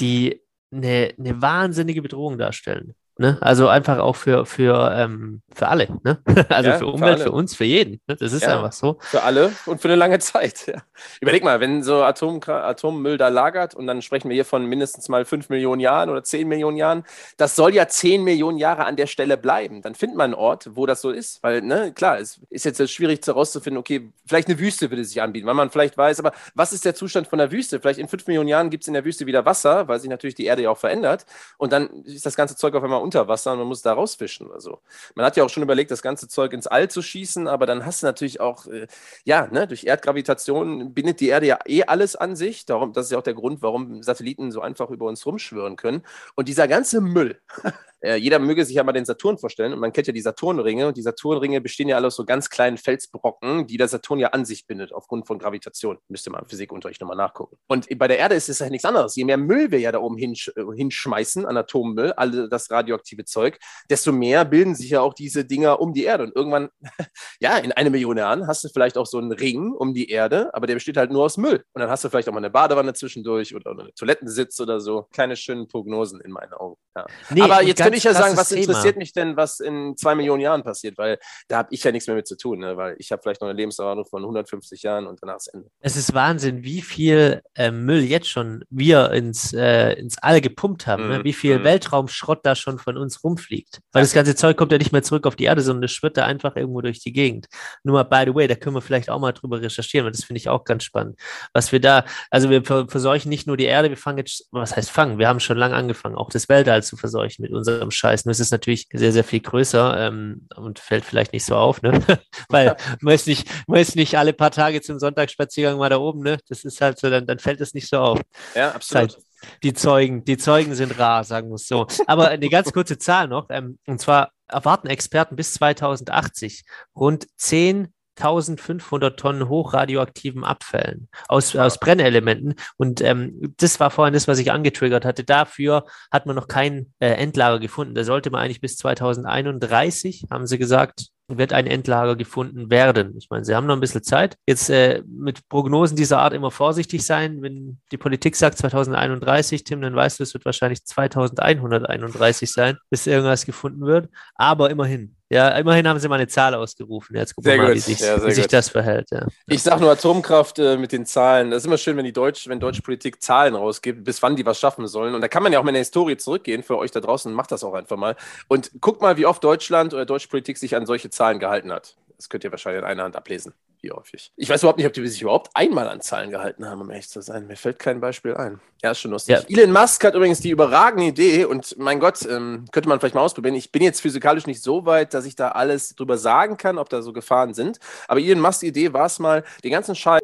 die eine, eine wahnsinnige Bedrohung darstellen. Ne? Also einfach auch für, für, ähm, für alle. Ne? Also ja, für Umwelt, für, für, uns, für jeden. Ne? Das ist ja, einfach so. Für alle und für eine lange Zeit. Ja. Überleg mal, wenn so Atom, Atommüll da lagert und dann sprechen wir hier von mindestens mal 5 Millionen Jahren oder 10 Millionen Jahren, das soll ja 10 Millionen Jahre an der Stelle bleiben. Dann findet man einen Ort, wo das so ist. Weil, ne, klar, es ist jetzt schwierig herauszufinden, okay, vielleicht eine Wüste würde sich anbieten, weil man vielleicht weiß, aber was ist der Zustand von der Wüste? Vielleicht in 5 Millionen Jahren gibt es in der Wüste wieder Wasser, weil sich natürlich die Erde ja auch verändert. Und dann ist das ganze Zeug auf einmal unter Wasser und man muss da rausfischen oder so. Man hat ja auch schon überlegt, das ganze Zeug ins All zu schießen, aber dann hast du natürlich auch, äh, ja, ne, durch Erdgravitation bindet die Erde ja eh alles an sich. Darum, das ist ja auch der Grund, warum Satelliten so einfach über uns rumschwören können. Und dieser ganze Müll, Äh, jeder möge sich ja mal den Saturn vorstellen und man kennt ja die Saturnringe und die Saturnringe bestehen ja alle aus so ganz kleinen Felsbrocken, die der Saturn ja an sich bindet aufgrund von Gravitation. Müsste man im Physikunterricht nochmal nachgucken. Und bei der Erde ist es ja nichts anderes. Je mehr Müll wir ja da oben hinsch äh, hinschmeißen an Atommüll, all das radioaktive Zeug, desto mehr bilden sich ja auch diese Dinger um die Erde. Und irgendwann, ja, in eine Million Jahren hast du vielleicht auch so einen Ring um die Erde, aber der besteht halt nur aus Müll. Und dann hast du vielleicht auch mal eine Badewanne zwischendurch oder eine Toilettensitz oder so. Keine schönen Prognosen in meinen Augen. Ja. Nee, aber jetzt könnte ich ja sagen, was interessiert Thema. mich denn, was in zwei Millionen Jahren passiert? Weil da habe ich ja nichts mehr mit zu tun, ne? weil ich habe vielleicht noch eine Lebenserwartung von 150 Jahren und danach ist Ende. Es ist Wahnsinn, wie viel äh, Müll jetzt schon wir ins, äh, ins All gepumpt haben, ne? Mhm, wie viel mm. Weltraumschrott da schon von uns rumfliegt. Weil das ganze Zeug kommt ja nicht mehr zurück auf die Erde, sondern es schwirrt da einfach irgendwo durch die Gegend. Nur mal, by the way, da können wir vielleicht auch mal drüber recherchieren, weil das finde ich auch ganz spannend. Was wir da, also wir verseuchen nicht nur die Erde, wir fangen jetzt, was heißt fangen? Wir haben schon lange angefangen, auch das Weltall zu verseuchen mit unserem Scheiß. Nur es ist natürlich sehr, sehr viel größer ähm, und fällt vielleicht nicht so auf, ne? Weil man ist, nicht, man ist nicht alle paar Tage zum Sonntagsspaziergang mal da oben, ne? Das ist halt so, dann, dann fällt es nicht so auf. Ja, absolut. Halt, die Zeugen, die Zeugen sind rar, sagen wir es so. Aber eine ganz kurze Zahl noch, ähm, und zwar erwarten Experten bis 2080 rund 10 1500 Tonnen hochradioaktiven Abfällen aus, aus Brennelementen. Und ähm, das war vorhin das, was ich angetriggert hatte. Dafür hat man noch kein äh, Endlager gefunden. Da sollte man eigentlich bis 2031, haben sie gesagt, wird ein Endlager gefunden werden. Ich meine, sie haben noch ein bisschen Zeit. Jetzt äh, mit Prognosen dieser Art immer vorsichtig sein. Wenn die Politik sagt 2031, Tim, dann weißt du, es wird wahrscheinlich 2131 sein, bis irgendwas gefunden wird. Aber immerhin, ja, immerhin haben sie mal eine Zahl ausgerufen. Jetzt gucken wir mal, wie, sich, ja, wie sich, das verhält. Ja. Ich sage nur Atomkraft äh, mit den Zahlen. Das ist immer schön, wenn die Deutsch, wenn deutsche Politik Zahlen rausgibt, bis wann die was schaffen sollen. Und da kann man ja auch mal in der Historie zurückgehen. Für euch da draußen macht das auch einfach mal. Und guckt mal, wie oft Deutschland oder deutsche Politik sich an solche Zahlen gehalten hat. Das könnt ihr wahrscheinlich in einer Hand ablesen. Wie häufig? Ich weiß überhaupt nicht, ob die sich überhaupt einmal an Zahlen gehalten haben, um ehrlich zu sein. Mir fällt kein Beispiel ein. Ja, ist schon lustig. Ja. Elon Musk hat übrigens die überragende Idee und mein Gott, ähm, könnte man vielleicht mal ausprobieren. Ich bin jetzt physikalisch nicht so weit, dass ich da alles drüber sagen kann, ob da so Gefahren sind. Aber Elon Musks Idee war es mal, den ganzen Scheiß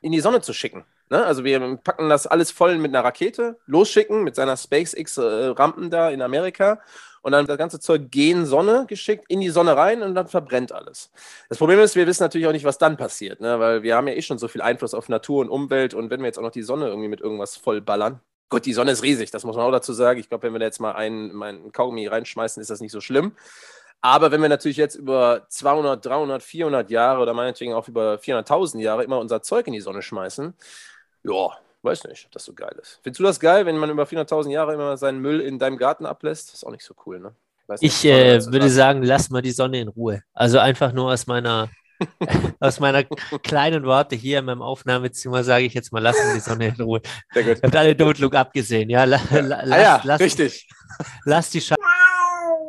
in die Sonne zu schicken. Ne? Also wir packen das alles voll mit einer Rakete, losschicken mit seiner SpaceX-Rampen äh, da in Amerika und dann das ganze Zeug gehen Sonne geschickt, in die Sonne rein und dann verbrennt alles. Das Problem ist, wir wissen natürlich auch nicht, was dann passiert, ne? weil wir haben ja eh schon so viel Einfluss auf Natur und Umwelt und wenn wir jetzt auch noch die Sonne irgendwie mit irgendwas vollballern, Gut, die Sonne ist riesig, das muss man auch dazu sagen. Ich glaube, wenn wir da jetzt mal einen, einen Kaugummi reinschmeißen, ist das nicht so schlimm. Aber wenn wir natürlich jetzt über 200, 300, 400 Jahre oder meinetwegen auch über 400.000 Jahre immer unser Zeug in die Sonne schmeißen, ja, weiß nicht, ob das so geil ist. Findest du das geil, wenn man über 400.000 Jahre immer seinen Müll in deinem Garten ablässt? Das ist auch nicht so cool, ne? Ich, nicht, ich äh, würde sagen, lass mal die Sonne in Ruhe. Also einfach nur aus meiner, aus meiner kleinen Worte hier in meinem Aufnahmezimmer sage ich jetzt mal, lass mal die Sonne in Ruhe. Sehr gut. Habt alle Notlook abgesehen, ja? La, la, ah, ja, lass, richtig. Lass die Scheiße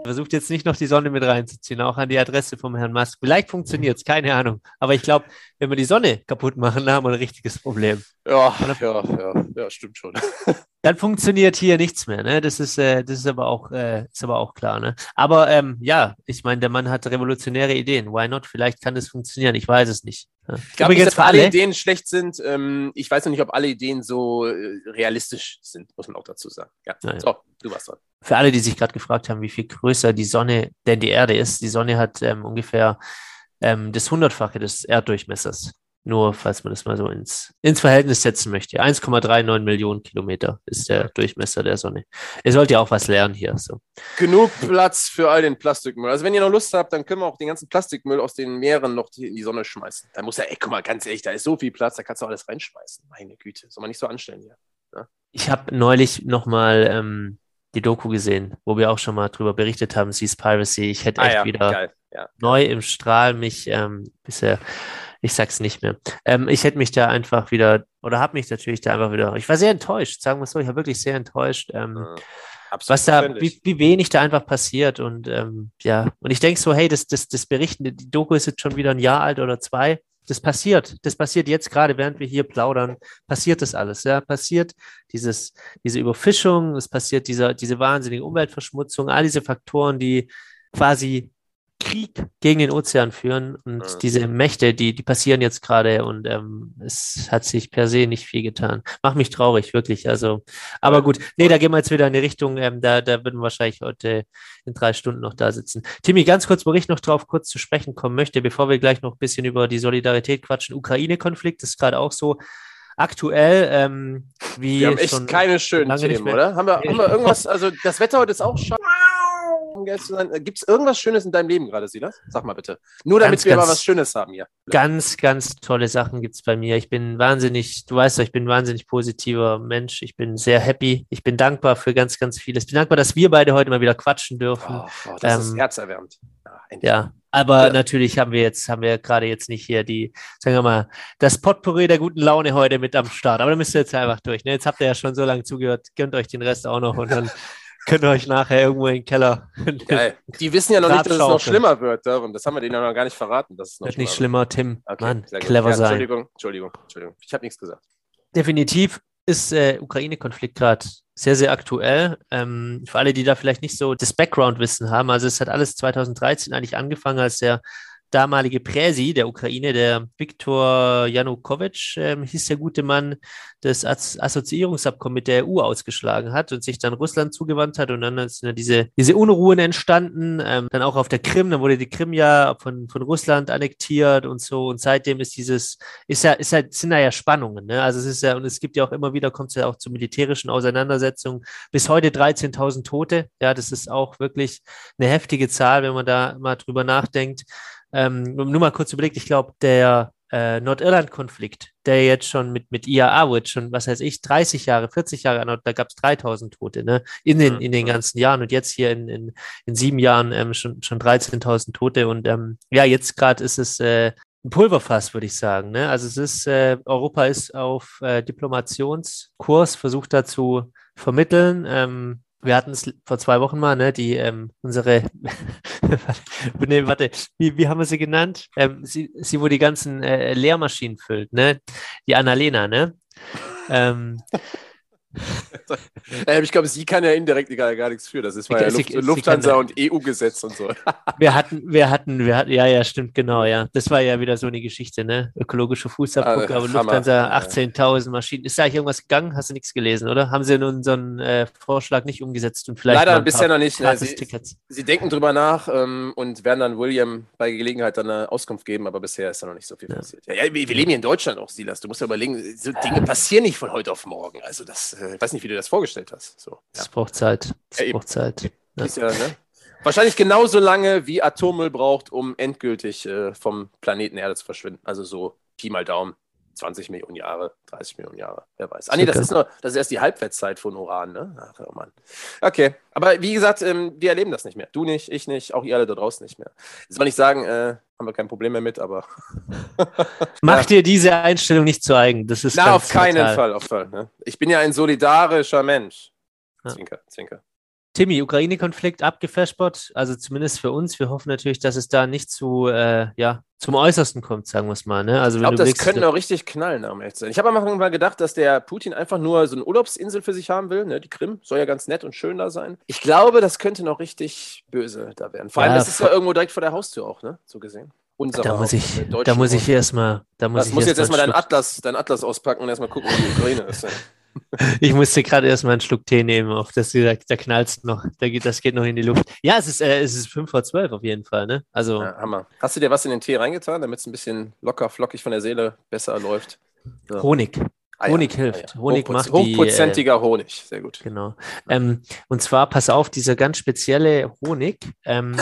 Versucht jetzt nicht noch die Sonne mit reinzuziehen, auch an die Adresse vom Herrn Musk. Vielleicht funktioniert es, keine Ahnung. Aber ich glaube, wenn wir die Sonne kaputt machen, dann haben wir ein richtiges Problem. Ja, ja, ja, ja, stimmt schon. Dann funktioniert hier nichts mehr. Ne? Das, ist, äh, das ist, aber auch, äh, ist aber auch klar. Ne? Aber ähm, ja, ich meine, der Mann hat revolutionäre Ideen. Why not? Vielleicht kann das funktionieren. Ich weiß es nicht. Ich glaube nicht, dass alle, alle Ideen schlecht sind. Ähm, ich weiß noch nicht, ob alle Ideen so äh, realistisch sind, muss man auch dazu sagen. Ja. ja. So, du warst dran. Für alle, die sich gerade gefragt haben, wie viel größer die Sonne denn die Erde ist, die Sonne hat ähm, ungefähr ähm, das Hundertfache des Erddurchmessers. Nur, falls man das mal so ins, ins Verhältnis setzen möchte. 1,39 Millionen Kilometer ist der Durchmesser der Sonne. Ihr sollt ja auch was lernen hier. So. Genug Platz für all den Plastikmüll. Also, wenn ihr noch Lust habt, dann können wir auch den ganzen Plastikmüll aus den Meeren noch in die Sonne schmeißen. Da muss ja, ey, guck mal, ganz ehrlich, da ist so viel Platz, da kannst du alles reinschmeißen. Meine Güte, soll man nicht so anstellen hier. Ja? Ich habe neulich nochmal ähm, die Doku gesehen, wo wir auch schon mal drüber berichtet haben, Piracy. Ich hätte ah, echt ja, wieder ja. neu im Strahl mich ähm, bisher ich sag's nicht mehr. Ähm, ich hätte mich da einfach wieder, oder habe mich natürlich da einfach wieder, ich war sehr enttäuscht, sagen wir es so, ich war wirklich sehr enttäuscht. Ähm, ja, was da, wie, wie, wenig da einfach passiert und ähm, ja, und ich denke so, hey, das, das, das Berichten, die Doku ist jetzt schon wieder ein Jahr alt oder zwei. Das passiert, das passiert jetzt gerade, während wir hier plaudern, passiert das alles, ja, passiert dieses, diese Überfischung, es passiert dieser, diese wahnsinnige Umweltverschmutzung, all diese Faktoren, die quasi Krieg gegen den Ozean führen und mhm. diese Mächte, die, die passieren jetzt gerade und ähm, es hat sich per se nicht viel getan. Macht mich traurig, wirklich. Also, aber gut, nee, da gehen wir jetzt wieder in die Richtung, ähm, da, da würden wir wahrscheinlich heute in drei Stunden noch da sitzen. Timmy, ganz kurz, wo ich noch drauf kurz zu sprechen kommen möchte, bevor wir gleich noch ein bisschen über die Solidarität quatschen. Ukraine-Konflikt ist gerade auch so aktuell, ähm, wie. Wir haben echt keine schönen Themen, oder? Haben wir, haben wir irgendwas, also das Wetter heute ist auch scheiße. Gibt es irgendwas Schönes in deinem Leben gerade, Silas? Sag mal bitte. Nur damit ganz, wir ganz, mal was Schönes haben hier. Ganz, ganz tolle Sachen gibt es bei mir. Ich bin wahnsinnig, du weißt doch, ich bin ein wahnsinnig positiver Mensch. Ich bin sehr happy. Ich bin dankbar für ganz, ganz vieles. Ich bin dankbar, dass wir beide heute mal wieder quatschen dürfen. Oh, oh, das ähm, ist herzerwärmend. Ja, ja, aber ja. natürlich haben wir jetzt, haben wir gerade jetzt nicht hier die, sagen wir mal, das Potpourri der guten Laune heute mit am Start. Aber da müsst ihr jetzt einfach durch. Ne? Jetzt habt ihr ja schon so lange zugehört. Gönnt euch den Rest auch noch und dann Könnt ihr euch nachher irgendwo in den Keller. Geil. Die wissen ja noch nicht, dass es noch schlimmer wird. Und das haben wir denen ja noch gar nicht verraten. Noch wird nicht schlimmer, Tim. Okay, Mann, clever ja, sein. Entschuldigung, Entschuldigung, Entschuldigung. Ich habe nichts gesagt. Definitiv ist äh, Ukraine-Konflikt gerade sehr, sehr aktuell. Ähm, für alle, die da vielleicht nicht so das Background-Wissen haben, also es hat alles 2013 eigentlich angefangen, als der damalige Präsi der Ukraine, der Viktor Janukowitsch, ähm, hieß der gute Mann, das Assoziierungsabkommen mit der EU ausgeschlagen hat und sich dann Russland zugewandt hat. Und dann sind diese, diese Unruhen entstanden, ähm, dann auch auf der Krim, dann wurde die Krim ja von, von Russland annektiert und so. Und seitdem ist dieses, ist ja, ist ja, sind da ja Spannungen, ne? also es ist ja, und es gibt ja auch immer wieder, kommt es ja auch zu militärischen Auseinandersetzungen, bis heute 13.000 Tote, ja, das ist auch wirklich eine heftige Zahl, wenn man da mal drüber nachdenkt, ähm, nur mal kurz überlegt, ich glaube, der äh, Nordirland-Konflikt, der jetzt schon mit, mit IAA wird, schon, was heißt ich, 30 Jahre, 40 Jahre, da gab es 3000 Tote, ne, in den, in den ganzen Jahren. Und jetzt hier in, in, in sieben Jahren ähm, schon, schon 13.000 Tote. Und ähm, ja, jetzt gerade ist es äh, ein Pulverfass, würde ich sagen, ne, also es ist, äh, Europa ist auf äh, Diplomationskurs, versucht da zu vermitteln, ähm, wir hatten es vor zwei Wochen mal, ne, die ähm, unsere nee, warte, wie, wie haben wir sie genannt? Ähm, sie, sie, wo die ganzen äh, Leermaschinen füllt, ne? Die Annalena, ne? ähm, ich glaube, sie kann ja indirekt gar, gar nichts für. Das ist ja Luft, Lufthansa und EU-Gesetz und so. wir hatten, wir hatten, wir hatten, ja, ja, stimmt, genau, ja. Das war ja wieder so eine Geschichte, ne? Ökologische Fußabdruck, ah, aber Lufthansa 18.000 Maschinen. Ist da eigentlich irgendwas gegangen? Hast du nichts gelesen, oder? Haben sie nun so einen äh, Vorschlag nicht umgesetzt und vielleicht. Leider bisher noch nicht. Ne? Sie, sie, denken drüber nach ähm, und werden dann William bei Gelegenheit dann eine Auskunft geben, aber bisher ist da noch nicht so viel ja. passiert. Ja, ja, wir, wir leben hier in Deutschland auch, Silas. Du musst ja überlegen, so Dinge passieren nicht von heute auf morgen. Also das, äh, ich weiß nicht, wie du das vorgestellt hast. So, ja. braucht Zeit. Es braucht Zeit. Ja. Ja, ne? Wahrscheinlich genauso lange, wie Atommüll braucht, um endgültig äh, vom Planeten Erde zu verschwinden. Also so Pi mal Daumen. 20 Millionen Jahre, 30 Millionen Jahre, wer weiß. Ah, nee, das ist, nur, das ist erst die Halbwertszeit von Uran, ne? Ach, oh Mann. Okay, aber wie gesagt, ähm, wir erleben das nicht mehr. Du nicht, ich nicht, auch ihr alle da draußen nicht mehr. Soll nicht sagen, äh, haben wir kein Problem mehr mit, aber. Mach dir diese Einstellung nicht zu eigen. Das ist Na, auf keinen fatal. Fall, auf Fall. Ne? Ich bin ja ein solidarischer Mensch. Ja. Zwinker, zwinker. Timmy, Ukraine-Konflikt abgefespert, also zumindest für uns. Wir hoffen natürlich, dass es da nicht zu, äh, ja, zum Äußersten kommt, sagen wir es mal. Ne? Also, ich glaube, das blickst, könnte auch richtig knallen, um ehrlich zu sein. Ich habe am Anfang mal gedacht, dass der Putin einfach nur so eine Urlaubsinsel für sich haben will. Ne? Die Krim soll ja ganz nett und schön da sein. Ich glaube, das könnte noch richtig böse da werden. Vor allem, ja, das ist ja irgendwo direkt vor der Haustür auch, ne? so gesehen. Da muss ich, da muss ich erstmal, da muss das ich muss jetzt erstmal deinen Atlas, deinen Atlas auspacken und erstmal gucken, wo die Ukraine ist. Ich musste gerade erstmal einen Schluck Tee nehmen, auf das da, da knallt noch, da geht, das geht noch in die Luft. Ja, es ist, äh, es ist 5 vor 12 auf jeden Fall, ne? Also. Ja, Hammer. Hast du dir was in den Tee reingetan, damit es ein bisschen locker, flockig von der Seele besser läuft? So. Honig. Ah, Honig ja, hilft. Ah, ja. Honig Hochproz macht die, Hochprozentiger äh, Honig, sehr gut. Genau. Ähm, und zwar, pass auf, dieser ganz spezielle Honig. Ähm,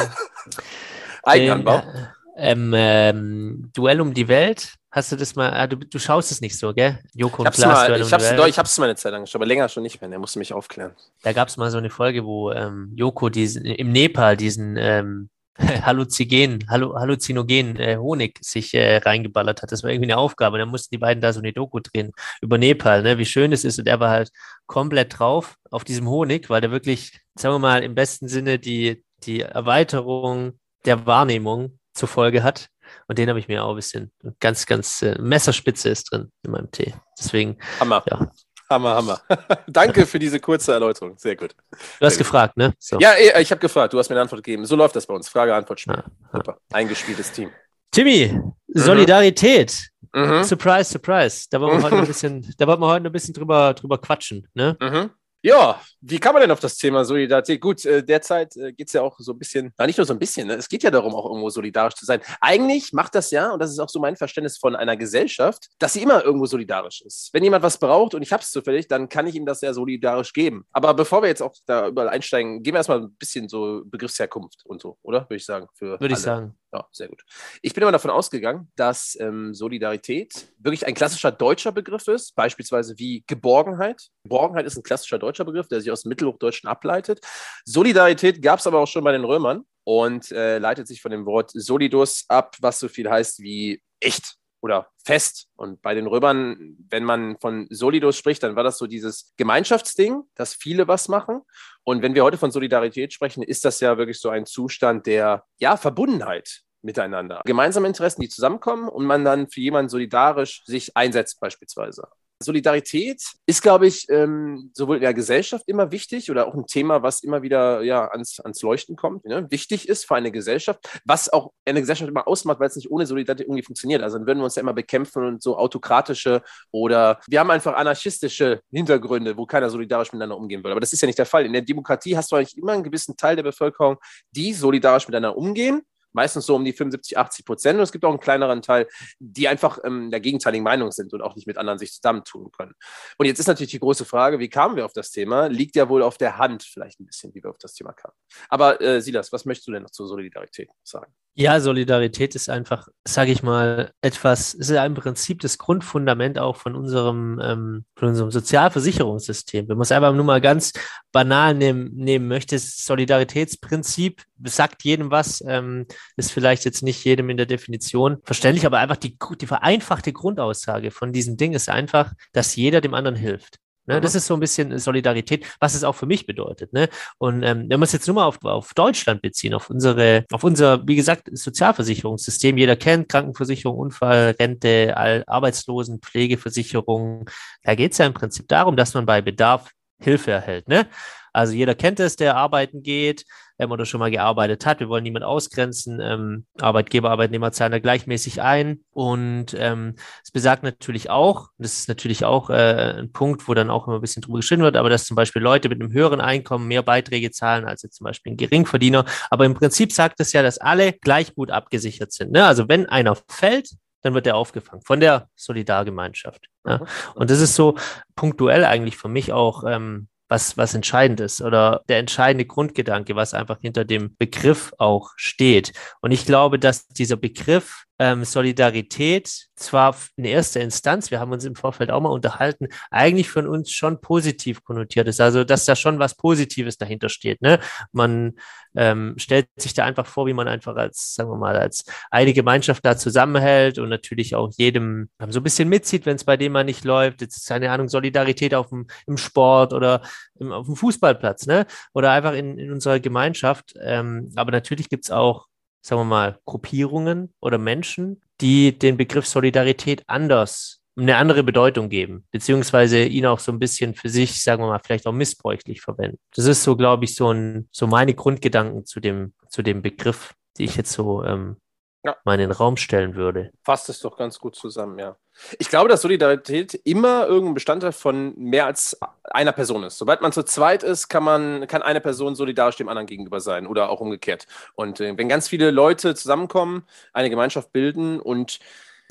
Eigenanbau. Den, ähm, ähm, Duell um die Welt. Hast du das mal, ah, du, du schaust es nicht so, gell? Joko und Klaas, mal, ich, hab's, doch, ich hab's mal eine Zeit lang geschaut, aber länger schon nicht mehr. Der musste mich aufklären. Da gab es mal so eine Folge, wo ähm, Joko diesen, im Nepal diesen ähm, Halluzinogen, Halluzinogen äh, Honig sich äh, reingeballert hat. Das war irgendwie eine Aufgabe. Dann mussten die beiden da so eine Doku drehen über Nepal, ne? wie schön es ist. Und er war halt komplett drauf auf diesem Honig, weil der wirklich, sagen wir mal, im besten Sinne die, die Erweiterung der Wahrnehmung zur Folge hat. Und den habe ich mir auch ein bisschen, ganz, ganz äh, Messerspitze ist drin in meinem Tee. Deswegen. Hammer. Ja. Hammer, Hammer. Danke für diese kurze Erläuterung. Sehr gut. Du hast Sehr gefragt, gut. ne? So. Ja, eh, ich habe gefragt. Du hast mir eine Antwort gegeben. So läuft das bei uns. Frage, Antwort, Spiel. Ah, Super. Eingespieltes Team. Timmy, mhm. Solidarität. Mhm. Surprise, surprise. Da wollen wir heute ein bisschen, da wollen wir heute ein bisschen drüber, drüber quatschen, ne? Mhm. Ja, wie kann man denn auf das Thema Solidarität? Gut, äh, derzeit äh, geht es ja auch so ein bisschen, na nicht nur so ein bisschen, ne? es geht ja darum, auch irgendwo solidarisch zu sein. Eigentlich macht das ja, und das ist auch so mein Verständnis von einer Gesellschaft, dass sie immer irgendwo solidarisch ist. Wenn jemand was braucht und ich habe es zufällig, dann kann ich ihm das ja solidarisch geben. Aber bevor wir jetzt auch da überall einsteigen, gehen wir erstmal ein bisschen so Begriffsherkunft und so, oder? Würde ich sagen. Würde ich sagen. Ja, sehr gut. Ich bin immer davon ausgegangen, dass ähm, Solidarität wirklich ein klassischer deutscher Begriff ist, beispielsweise wie Geborgenheit. Geborgenheit ist ein klassischer deutscher Begriff, der sich aus dem Mittelhochdeutschen ableitet. Solidarität gab es aber auch schon bei den Römern und äh, leitet sich von dem Wort solidus ab, was so viel heißt wie echt oder fest. Und bei den Römern, wenn man von Solidus spricht, dann war das so dieses Gemeinschaftsding, dass viele was machen. Und wenn wir heute von Solidarität sprechen, ist das ja wirklich so ein Zustand der ja, Verbundenheit miteinander. Gemeinsame Interessen, die zusammenkommen und man dann für jemanden solidarisch sich einsetzt beispielsweise. Solidarität ist, glaube ich, ähm, sowohl in der Gesellschaft immer wichtig oder auch ein Thema, was immer wieder ja, ans, ans Leuchten kommt. Ne? Wichtig ist für eine Gesellschaft, was auch eine Gesellschaft immer ausmacht, weil es nicht ohne Solidarität irgendwie funktioniert. Also dann würden wir uns ja immer bekämpfen und so autokratische oder wir haben einfach anarchistische Hintergründe, wo keiner solidarisch miteinander umgehen will. Aber das ist ja nicht der Fall. In der Demokratie hast du eigentlich immer einen gewissen Teil der Bevölkerung, die solidarisch miteinander umgehen meistens so um die 75, 80 Prozent. Und es gibt auch einen kleineren Teil, die einfach ähm, der gegenteiligen Meinung sind und auch nicht mit anderen sich zusammentun können. Und jetzt ist natürlich die große Frage, wie kamen wir auf das Thema? Liegt ja wohl auf der Hand vielleicht ein bisschen, wie wir auf das Thema kamen. Aber äh, Silas, was möchtest du denn noch zur Solidarität sagen? Ja, Solidarität ist einfach, sage ich mal, etwas, ist ja im Prinzip das Grundfundament auch von unserem, ähm, von unserem Sozialversicherungssystem. Wenn man es einfach nur mal ganz banal nehmen, nehmen möchte, Solidaritätsprinzip sagt jedem was, ähm, ist vielleicht jetzt nicht jedem in der Definition verständlich, aber einfach die, die vereinfachte Grundaussage von diesem Ding ist einfach, dass jeder dem anderen hilft. Ne? Mhm. Das ist so ein bisschen Solidarität, was es auch für mich bedeutet. Ne? Und ähm, wenn wir es jetzt nur mal auf, auf Deutschland beziehen, auf unsere, auf unser, wie gesagt, Sozialversicherungssystem, jeder kennt Krankenversicherung, Unfall, Rente, Arbeitslosen, Pflegeversicherung. Da geht es ja im Prinzip darum, dass man bei Bedarf Hilfe erhält. Ne? Also jeder kennt es, der arbeiten geht ähm, oder schon mal gearbeitet hat. Wir wollen niemanden ausgrenzen. Ähm, Arbeitgeber, Arbeitnehmer zahlen da gleichmäßig ein. Und ähm, es besagt natürlich auch, das ist natürlich auch äh, ein Punkt, wo dann auch immer ein bisschen drüber geschrieben wird, aber dass zum Beispiel Leute mit einem höheren Einkommen mehr Beiträge zahlen als jetzt zum Beispiel ein Geringverdiener. Aber im Prinzip sagt es ja, dass alle gleich gut abgesichert sind. Ne? Also wenn einer fällt, dann wird er aufgefangen von der Solidargemeinschaft. Ja. Mhm. Und das ist so punktuell eigentlich für mich auch ähm, was, was entscheidend ist oder der entscheidende Grundgedanke, was einfach hinter dem Begriff auch steht. Und ich glaube, dass dieser Begriff ähm, Solidarität zwar in erster Instanz, wir haben uns im Vorfeld auch mal unterhalten, eigentlich von uns schon positiv konnotiert ist. Also, dass da schon was Positives dahinter steht. Ne? Man ähm, stellt sich da einfach vor, wie man einfach als, sagen wir mal, als eine Gemeinschaft da zusammenhält und natürlich auch jedem so ein bisschen mitzieht, wenn es bei dem mal nicht läuft. Jetzt keine Ahnung, Solidarität auf dem, im Sport oder im, auf dem Fußballplatz, ne? Oder einfach in, in unserer Gemeinschaft. Ähm, aber natürlich gibt es auch sagen wir mal, Gruppierungen oder Menschen, die den Begriff Solidarität anders, eine andere Bedeutung geben, beziehungsweise ihn auch so ein bisschen für sich, sagen wir mal, vielleicht auch missbräuchlich verwenden. Das ist so, glaube ich, so ein, so meine Grundgedanken zu dem, zu dem Begriff, die ich jetzt so ähm, ja. mal in den Raum stellen würde. Fasst es doch ganz gut zusammen, ja. Ich glaube, dass Solidarität immer irgendein Bestandteil von mehr als einer Person ist. Sobald man zu zweit ist, kann man, kann eine Person solidarisch dem anderen gegenüber sein oder auch umgekehrt. Und äh, wenn ganz viele Leute zusammenkommen, eine Gemeinschaft bilden und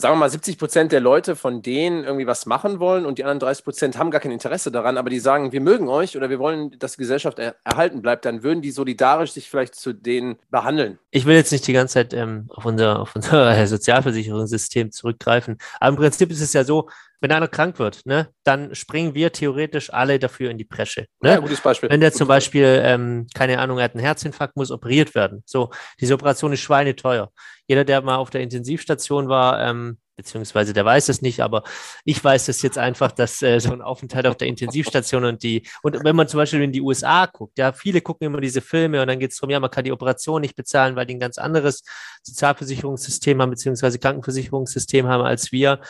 sagen wir mal, 70 Prozent der Leute von denen irgendwie was machen wollen und die anderen 30 Prozent haben gar kein Interesse daran, aber die sagen, wir mögen euch oder wir wollen, dass die Gesellschaft er erhalten bleibt, dann würden die solidarisch sich vielleicht zu denen behandeln. Ich will jetzt nicht die ganze Zeit ähm, auf, unser, auf unser Sozialversicherungssystem zurückgreifen, aber im Prinzip ist es ja so, wenn einer krank wird, ne, dann springen wir theoretisch alle dafür in die Bresche. Ne? Ja, gutes Beispiel. Wenn der zum Beispiel, ähm, keine Ahnung, er hat einen Herzinfarkt, muss operiert werden. So, diese Operation ist schweineteuer. Jeder, der mal auf der Intensivstation war, ähm, beziehungsweise der weiß es nicht, aber ich weiß es jetzt einfach, dass äh, so ein Aufenthalt auf der Intensivstation und die, und wenn man zum Beispiel in die USA guckt, ja, viele gucken immer diese Filme und dann geht es darum, ja, man kann die Operation nicht bezahlen, weil die ein ganz anderes Sozialversicherungssystem haben, beziehungsweise Krankenversicherungssystem haben als wir.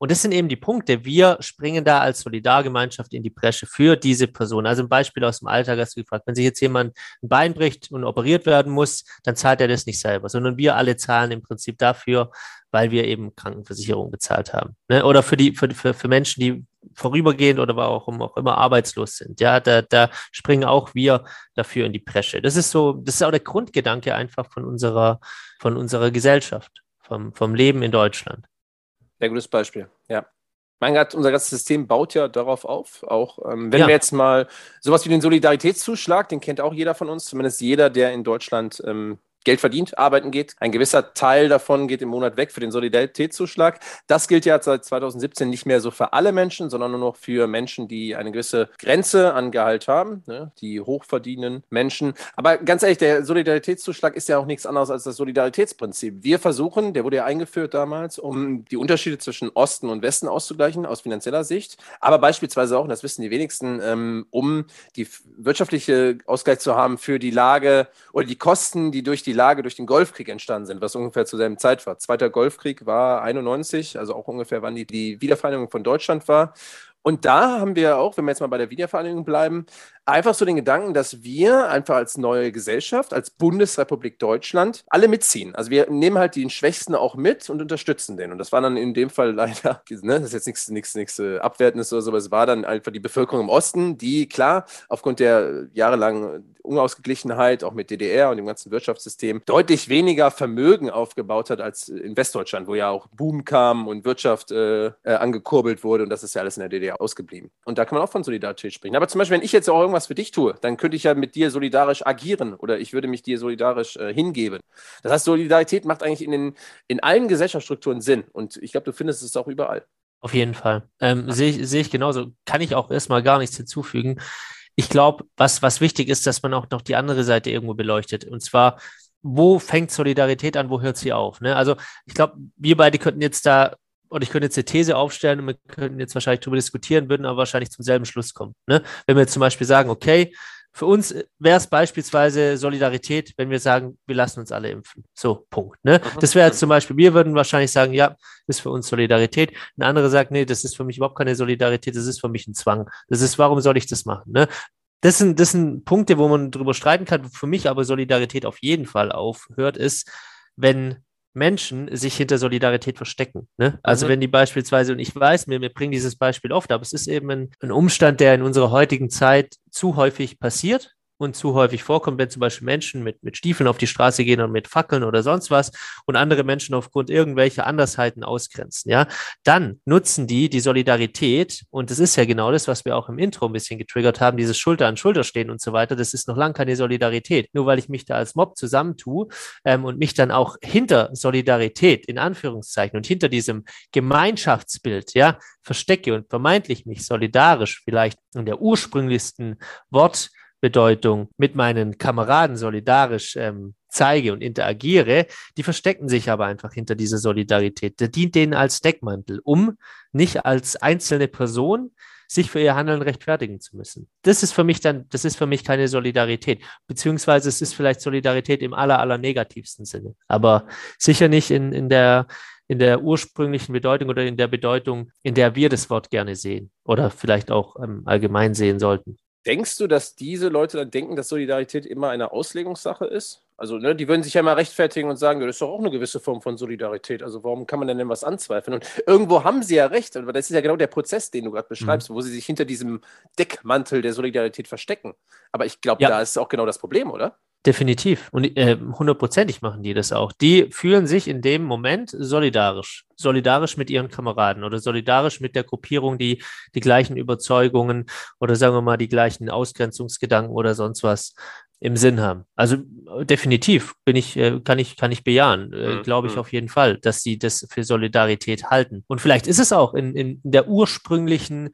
Und das sind eben die Punkte. Wir springen da als Solidargemeinschaft in die Bresche für diese Person. Also ein Beispiel aus dem Alltag hast du gefragt, wenn sich jetzt jemand ein Bein bricht und operiert werden muss, dann zahlt er das nicht selber, sondern wir alle zahlen im Prinzip dafür, weil wir eben Krankenversicherung bezahlt haben. Ne? Oder für die, für, für, für Menschen, die vorübergehend oder warum auch immer arbeitslos sind. Ja, da, da springen auch wir dafür in die Bresche. Das ist so, das ist auch der Grundgedanke einfach von unserer, von unserer Gesellschaft, vom, vom Leben in Deutschland. Sehr gutes Beispiel, ja. Mein Gott, unser ganzes System baut ja darauf auf. Auch ähm, wenn ja. wir jetzt mal sowas wie den Solidaritätszuschlag, den kennt auch jeder von uns, zumindest jeder, der in Deutschland ähm, Geld verdient, arbeiten geht. Ein gewisser Teil davon geht im Monat weg für den Solidaritätszuschlag. Das gilt ja seit 2017 nicht mehr so für alle Menschen, sondern nur noch für Menschen, die eine gewisse Grenze an Gehalt haben, ne? die hochverdienenden Menschen. Aber ganz ehrlich, der Solidaritätszuschlag ist ja auch nichts anderes als das Solidaritätsprinzip. Wir versuchen, der wurde ja eingeführt damals, um die Unterschiede zwischen Osten und Westen auszugleichen aus finanzieller Sicht. Aber beispielsweise auch, und das wissen die wenigsten, ähm, um die wirtschaftliche Ausgleich zu haben für die Lage oder die Kosten, die durch die die Lage durch den Golfkrieg entstanden sind, was ungefähr zur selben Zeit war. Zweiter Golfkrieg war 91, also auch ungefähr wann die, die Wiedervereinigung von Deutschland war. Und da haben wir auch, wenn wir jetzt mal bei der Wiedervereinigung bleiben, einfach so den Gedanken, dass wir einfach als neue Gesellschaft, als Bundesrepublik Deutschland alle mitziehen. Also wir nehmen halt den Schwächsten auch mit und unterstützen den. Und das war dann in dem Fall leider, ne, das ist jetzt nichts, nichts, nichts äh, Abwertendes oder so, aber es war dann einfach die Bevölkerung im Osten, die klar aufgrund der jahrelangen Unausgeglichenheit, auch mit DDR und dem ganzen Wirtschaftssystem, deutlich weniger Vermögen aufgebaut hat als in Westdeutschland, wo ja auch Boom kam und Wirtschaft äh, äh, angekurbelt wurde. Und das ist ja alles in der DDR ausgeblieben. Und da kann man auch von Solidarität sprechen. Aber zum Beispiel, wenn ich jetzt auch irgendwas für dich tue, dann könnte ich ja mit dir solidarisch agieren oder ich würde mich dir solidarisch äh, hingeben. Das heißt, Solidarität macht eigentlich in, den, in allen Gesellschaftsstrukturen Sinn. Und ich glaube, du findest es auch überall. Auf jeden Fall. Ähm, Sehe ich, seh ich genauso. Kann ich auch erstmal gar nichts hinzufügen ich glaube, was, was wichtig ist, dass man auch noch die andere Seite irgendwo beleuchtet. Und zwar, wo fängt Solidarität an, wo hört sie auf? Ne? Also ich glaube, wir beide könnten jetzt da oder ich könnte jetzt eine These aufstellen und wir könnten jetzt wahrscheinlich darüber diskutieren, würden aber wahrscheinlich zum selben Schluss kommen. Ne? Wenn wir jetzt zum Beispiel sagen, okay, für uns wäre es beispielsweise Solidarität, wenn wir sagen, wir lassen uns alle impfen. So, Punkt. Ne? Das wäre jetzt zum Beispiel, wir würden wahrscheinlich sagen, ja, das ist für uns Solidarität. Ein anderer sagt, nee, das ist für mich überhaupt keine Solidarität, das ist für mich ein Zwang. Das ist, warum soll ich das machen? Ne? Das sind, das sind Punkte, wo man drüber streiten kann. Für mich aber Solidarität auf jeden Fall aufhört, ist, wenn Menschen sich hinter Solidarität verstecken. Ne? Also mhm. wenn die beispielsweise, und ich weiß, mir, wir bringen dieses Beispiel oft, aber es ist eben ein, ein Umstand, der in unserer heutigen Zeit zu häufig passiert, und zu häufig vorkommt, wenn zum Beispiel Menschen mit, mit Stiefeln auf die Straße gehen und mit Fackeln oder sonst was und andere Menschen aufgrund irgendwelcher Andersheiten ausgrenzen, ja, dann nutzen die die Solidarität und das ist ja genau das, was wir auch im Intro ein bisschen getriggert haben, dieses Schulter an Schulter stehen und so weiter, das ist noch lange keine Solidarität. Nur weil ich mich da als Mob zusammentue ähm, und mich dann auch hinter Solidarität in Anführungszeichen und hinter diesem Gemeinschaftsbild, ja, verstecke und vermeintlich mich solidarisch vielleicht in der ursprünglichsten Wort Bedeutung mit meinen Kameraden solidarisch ähm, zeige und interagiere, die verstecken sich aber einfach hinter dieser Solidarität. Der dient denen als Deckmantel, um nicht als einzelne Person sich für ihr Handeln rechtfertigen zu müssen. Das ist für mich dann, das ist für mich keine Solidarität, beziehungsweise es ist vielleicht Solidarität im aller, aller negativsten Sinne, aber sicher nicht in, in der in der ursprünglichen Bedeutung oder in der Bedeutung, in der wir das Wort gerne sehen oder vielleicht auch ähm, allgemein sehen sollten. Denkst du, dass diese Leute dann denken, dass Solidarität immer eine Auslegungssache ist? Also, ne, die würden sich ja mal rechtfertigen und sagen, das ist doch auch eine gewisse Form von Solidarität. Also, warum kann man denn denn was anzweifeln? Und irgendwo haben sie ja recht, aber das ist ja genau der Prozess, den du gerade beschreibst, mhm. wo sie sich hinter diesem Deckmantel der Solidarität verstecken. Aber ich glaube, ja. da ist auch genau das Problem, oder? Definitiv. Und äh, hundertprozentig machen die das auch. Die fühlen sich in dem Moment solidarisch. Solidarisch mit ihren Kameraden oder solidarisch mit der Gruppierung, die die gleichen Überzeugungen oder sagen wir mal die gleichen Ausgrenzungsgedanken oder sonst was im Sinn haben. Also definitiv bin ich, äh, kann ich, kann ich bejahen, äh, mhm. glaube ich mhm. auf jeden Fall, dass sie das für Solidarität halten. Und vielleicht ist es auch in, in der ursprünglichen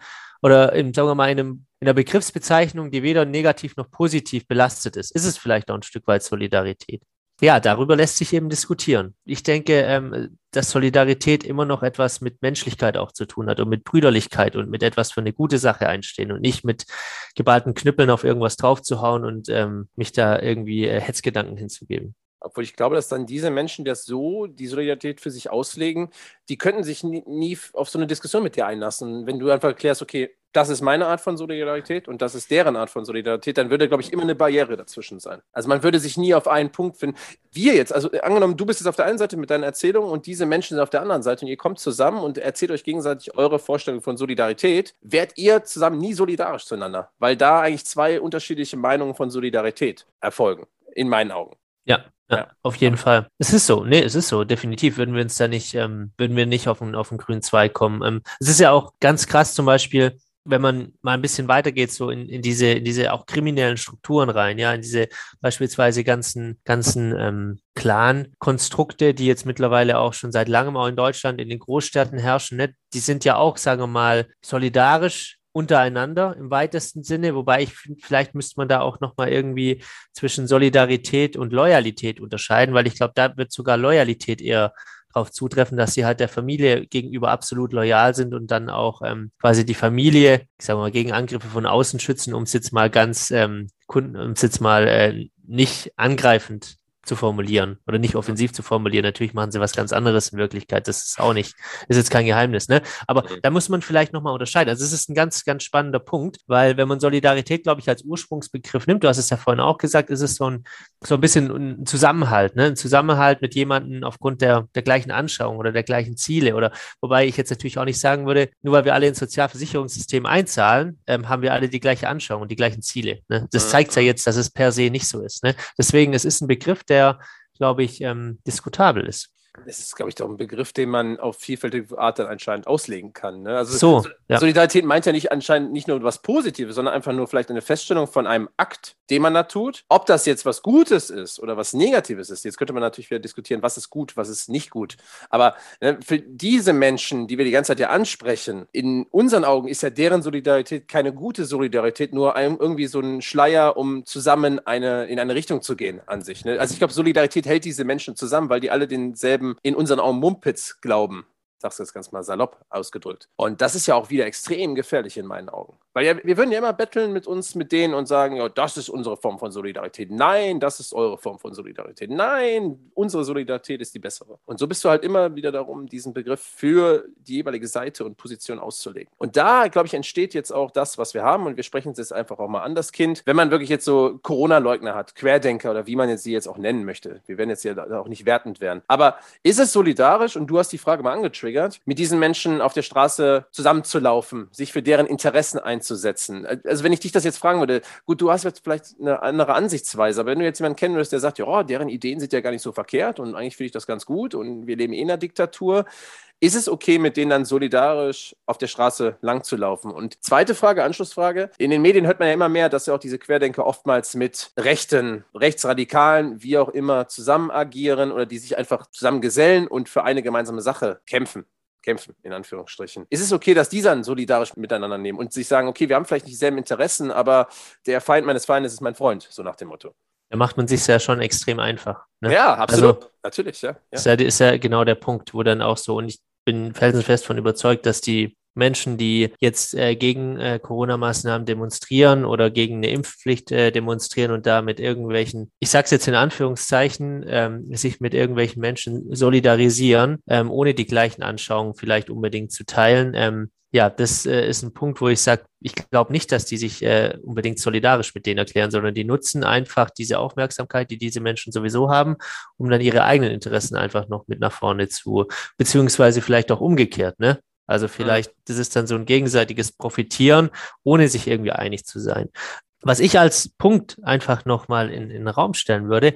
oder in, sagen wir mal, in, einem, in einer Begriffsbezeichnung, die weder negativ noch positiv belastet ist, ist es vielleicht auch ein Stück weit Solidarität. Ja, darüber lässt sich eben diskutieren. Ich denke, ähm, dass Solidarität immer noch etwas mit Menschlichkeit auch zu tun hat und mit Brüderlichkeit und mit etwas für eine gute Sache einstehen und nicht mit geballten Knüppeln auf irgendwas draufzuhauen und ähm, mich da irgendwie äh, Hetzgedanken hinzugeben. Obwohl ich glaube, dass dann diese Menschen, die das so, die Solidarität für sich auslegen, die könnten sich nie, nie, auf so eine Diskussion mit dir einlassen. Wenn du einfach erklärst, okay, das ist meine Art von Solidarität und das ist deren Art von Solidarität, dann würde, glaube ich, immer eine Barriere dazwischen sein. Also man würde sich nie auf einen Punkt finden. Wir jetzt, also angenommen, du bist jetzt auf der einen Seite mit deiner Erzählung und diese Menschen sind auf der anderen Seite und ihr kommt zusammen und erzählt euch gegenseitig eure Vorstellung von Solidarität, werdet ihr zusammen nie solidarisch zueinander, weil da eigentlich zwei unterschiedliche Meinungen von Solidarität erfolgen, in meinen Augen. Ja, ja, auf jeden Fall. Es ist so, nee, es ist so, definitiv würden wir uns da nicht, ähm, würden wir nicht auf einen, auf grünen Zweig kommen. Ähm, es ist ja auch ganz krass zum Beispiel, wenn man mal ein bisschen weitergeht, so in, in diese, in diese auch kriminellen Strukturen rein, ja, in diese beispielsweise ganzen, ganzen ähm, Clan-Konstrukte, die jetzt mittlerweile auch schon seit langem auch in Deutschland in den Großstädten herrschen, ne? die sind ja auch, sagen wir mal, solidarisch untereinander im weitesten Sinne, wobei ich finde, vielleicht müsste man da auch nochmal irgendwie zwischen Solidarität und Loyalität unterscheiden, weil ich glaube, da wird sogar Loyalität eher darauf zutreffen, dass sie halt der Familie gegenüber absolut loyal sind und dann auch ähm, quasi die Familie, ich sage mal, gegen Angriffe von außen schützen, um es jetzt mal ganz, ähm, um es jetzt mal äh, nicht angreifend zu formulieren oder nicht offensiv zu formulieren. Natürlich machen sie was ganz anderes in Wirklichkeit. Das ist auch nicht, ist jetzt kein Geheimnis, ne? Aber mhm. da muss man vielleicht nochmal unterscheiden. Also es ist ein ganz, ganz spannender Punkt, weil wenn man Solidarität, glaube ich, als Ursprungsbegriff nimmt, du hast es ja vorhin auch gesagt, ist es so ein, so ein bisschen ein Zusammenhalt, ne? Ein Zusammenhalt mit jemandem aufgrund der, der gleichen Anschauung oder der gleichen Ziele oder, wobei ich jetzt natürlich auch nicht sagen würde, nur weil wir alle ins Sozialversicherungssystem einzahlen, ähm, haben wir alle die gleiche Anschauung und die gleichen Ziele. Ne? Das mhm. zeigt ja jetzt, dass es per se nicht so ist. Ne? Deswegen, es ist ein Begriff, der der, glaube ich, ähm, diskutabel ist. Das ist, glaube ich, doch ein Begriff, den man auf vielfältige Art dann anscheinend auslegen kann. Ne? Also so, ja. Solidarität meint ja nicht anscheinend nicht nur was Positives, sondern einfach nur vielleicht eine Feststellung von einem Akt, den man da tut. Ob das jetzt was Gutes ist oder was Negatives ist, jetzt könnte man natürlich wieder diskutieren, was ist gut, was ist nicht gut. Aber ne, für diese Menschen, die wir die ganze Zeit ja ansprechen, in unseren Augen ist ja deren Solidarität keine gute Solidarität, nur irgendwie so ein Schleier, um zusammen eine, in eine Richtung zu gehen an sich. Ne? Also ich glaube, Solidarität hält diese Menschen zusammen, weil die alle denselben in unseren Augen Mumpitz glauben. Sagst du jetzt ganz mal salopp ausgedrückt. Und das ist ja auch wieder extrem gefährlich in meinen Augen. Weil ja, wir würden ja immer betteln mit uns, mit denen und sagen, ja, das ist unsere Form von Solidarität. Nein, das ist eure Form von Solidarität. Nein, unsere Solidarität ist die bessere. Und so bist du halt immer wieder darum, diesen Begriff für die jeweilige Seite und Position auszulegen. Und da, glaube ich, entsteht jetzt auch das, was wir haben. Und wir sprechen es jetzt einfach auch mal an, das Kind. Wenn man wirklich jetzt so Corona-Leugner hat, Querdenker oder wie man jetzt sie jetzt auch nennen möchte. Wir werden jetzt ja auch nicht wertend werden. Aber ist es solidarisch? Und du hast die Frage mal angetriggert getriggert, mit diesen Menschen auf der Straße zusammenzulaufen, sich für deren Interessen einzusetzen. Also wenn ich dich das jetzt fragen würde, gut, du hast jetzt vielleicht eine andere Ansichtsweise, aber wenn du jetzt jemanden kennen würdest, der sagt, ja, oh, deren Ideen sind ja gar nicht so verkehrt und eigentlich finde ich das ganz gut und wir leben eh in einer Diktatur, ist es okay, mit denen dann solidarisch auf der Straße lang zu laufen? Und zweite Frage, Anschlussfrage. In den Medien hört man ja immer mehr, dass ja auch diese Querdenker oftmals mit Rechten, Rechtsradikalen, wie auch immer, zusammen agieren oder die sich einfach zusammen gesellen und für eine gemeinsame Sache kämpfen kämpfen, in Anführungsstrichen. Ist es okay, dass die dann solidarisch miteinander nehmen und sich sagen, okay, wir haben vielleicht nicht dieselben Interessen, aber der Feind meines Feindes ist mein Freund, so nach dem Motto? Da macht man sich ja schon extrem einfach. Ne? Ja, absolut. Also, Natürlich, ja. ja. Ist, ja. ist ja genau der Punkt, wo dann auch so, und ich bin felsenfest von überzeugt, dass die Menschen, die jetzt äh, gegen äh, Corona-Maßnahmen demonstrieren oder gegen eine Impfpflicht äh, demonstrieren und da mit irgendwelchen, ich sage es jetzt in Anführungszeichen, ähm, sich mit irgendwelchen Menschen solidarisieren, ähm, ohne die gleichen Anschauungen vielleicht unbedingt zu teilen, ähm, ja, das äh, ist ein Punkt, wo ich sage, ich glaube nicht, dass die sich äh, unbedingt solidarisch mit denen erklären, sondern die nutzen einfach diese Aufmerksamkeit, die diese Menschen sowieso haben, um dann ihre eigenen Interessen einfach noch mit nach vorne zu, beziehungsweise vielleicht auch umgekehrt, ne? Also vielleicht, ja. das ist dann so ein gegenseitiges Profitieren, ohne sich irgendwie einig zu sein. Was ich als Punkt einfach nochmal in, in den Raum stellen würde,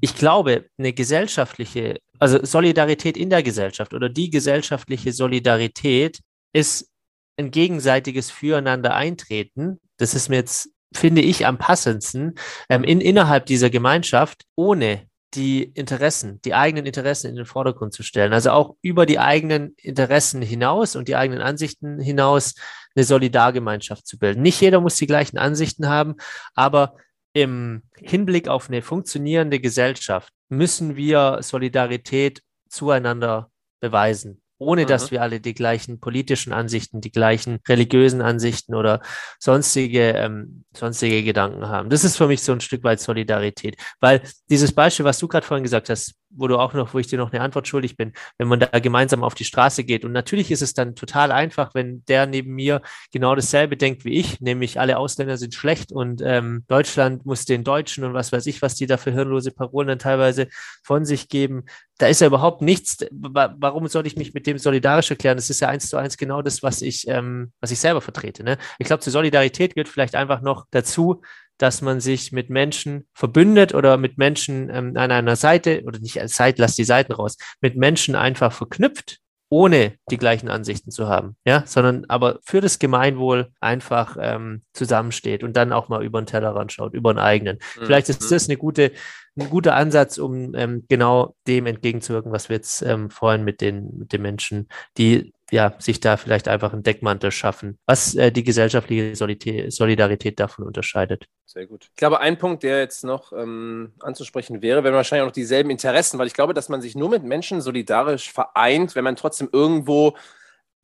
ich glaube, eine gesellschaftliche, also Solidarität in der Gesellschaft oder die gesellschaftliche Solidarität ist ein gegenseitiges Füreinander eintreten. Das ist mir jetzt, finde ich, am passendsten ähm, in, innerhalb dieser Gemeinschaft, ohne die Interessen, die eigenen Interessen in den Vordergrund zu stellen. Also auch über die eigenen Interessen hinaus und die eigenen Ansichten hinaus eine Solidargemeinschaft zu bilden. Nicht jeder muss die gleichen Ansichten haben, aber im Hinblick auf eine funktionierende Gesellschaft müssen wir Solidarität zueinander beweisen ohne mhm. dass wir alle die gleichen politischen Ansichten, die gleichen religiösen Ansichten oder sonstige, ähm, sonstige Gedanken haben. Das ist für mich so ein Stück weit Solidarität, weil dieses Beispiel, was du gerade vorhin gesagt hast, wo du auch noch, wo ich dir noch eine Antwort schuldig bin, wenn man da gemeinsam auf die Straße geht. Und natürlich ist es dann total einfach, wenn der neben mir genau dasselbe denkt wie ich, nämlich alle Ausländer sind schlecht und ähm, Deutschland muss den Deutschen und was weiß ich, was die da für hirnlose Parolen dann teilweise von sich geben. Da ist ja überhaupt nichts. Warum soll ich mich mit dem solidarisch erklären? Das ist ja eins zu eins genau das, was ich, ähm, was ich selber vertrete. Ne? Ich glaube, zur Solidarität gehört vielleicht einfach noch dazu, dass man sich mit Menschen verbündet oder mit Menschen ähm, an einer Seite oder nicht als Seite, lass die Seiten raus, mit Menschen einfach verknüpft, ohne die gleichen Ansichten zu haben, ja, sondern aber für das Gemeinwohl einfach ähm, zusammensteht und dann auch mal über den Tellerrand schaut, über den eigenen. Mhm. Vielleicht ist das eine gute, ein guter Ansatz, um ähm, genau dem entgegenzuwirken, was wir jetzt ähm, vorhin mit den, mit den Menschen, die ja, sich da vielleicht einfach einen Deckmantel schaffen, was äh, die gesellschaftliche Solidarität davon unterscheidet. Sehr gut. Ich glaube, ein Punkt, der jetzt noch ähm, anzusprechen wäre, wenn wahrscheinlich auch noch dieselben Interessen, weil ich glaube, dass man sich nur mit Menschen solidarisch vereint, wenn man trotzdem irgendwo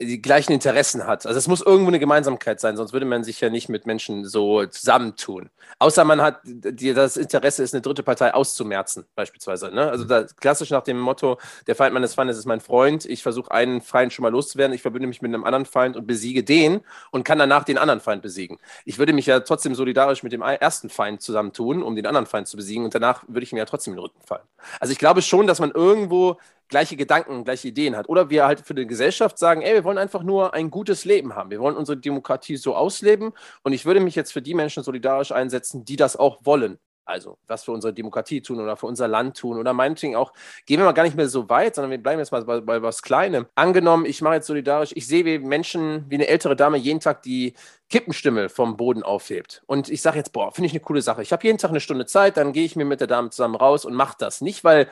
die gleichen Interessen hat. Also es muss irgendwo eine Gemeinsamkeit sein, sonst würde man sich ja nicht mit Menschen so zusammentun. Außer man hat die, das Interesse ist, eine dritte Partei auszumerzen, beispielsweise. Ne? Also da, klassisch nach dem Motto, der Feind meines Feindes ist mein Freund. Ich versuche einen Feind schon mal loszuwerden, ich verbünde mich mit einem anderen Feind und besiege den und kann danach den anderen Feind besiegen. Ich würde mich ja trotzdem solidarisch mit dem ersten Feind zusammentun, um den anderen Feind zu besiegen und danach würde ich mir ja trotzdem in den Rücken fallen. Also ich glaube schon, dass man irgendwo gleiche Gedanken, gleiche Ideen hat. Oder wir halt für die Gesellschaft sagen, ey, wir wollen einfach nur ein gutes Leben haben. Wir wollen unsere Demokratie so ausleben. Und ich würde mich jetzt für die Menschen solidarisch einsetzen, die das auch wollen. Also, was für unsere Demokratie tun oder für unser Land tun oder meinetwegen auch, gehen wir mal gar nicht mehr so weit, sondern wir bleiben jetzt mal bei, bei was Kleinem. Angenommen, ich mache jetzt solidarisch, ich sehe, wie Menschen, wie eine ältere Dame jeden Tag die Kippenstimme vom Boden aufhebt. Und ich sage jetzt, boah, finde ich eine coole Sache. Ich habe jeden Tag eine Stunde Zeit, dann gehe ich mir mit der Dame zusammen raus und mache das. Nicht, weil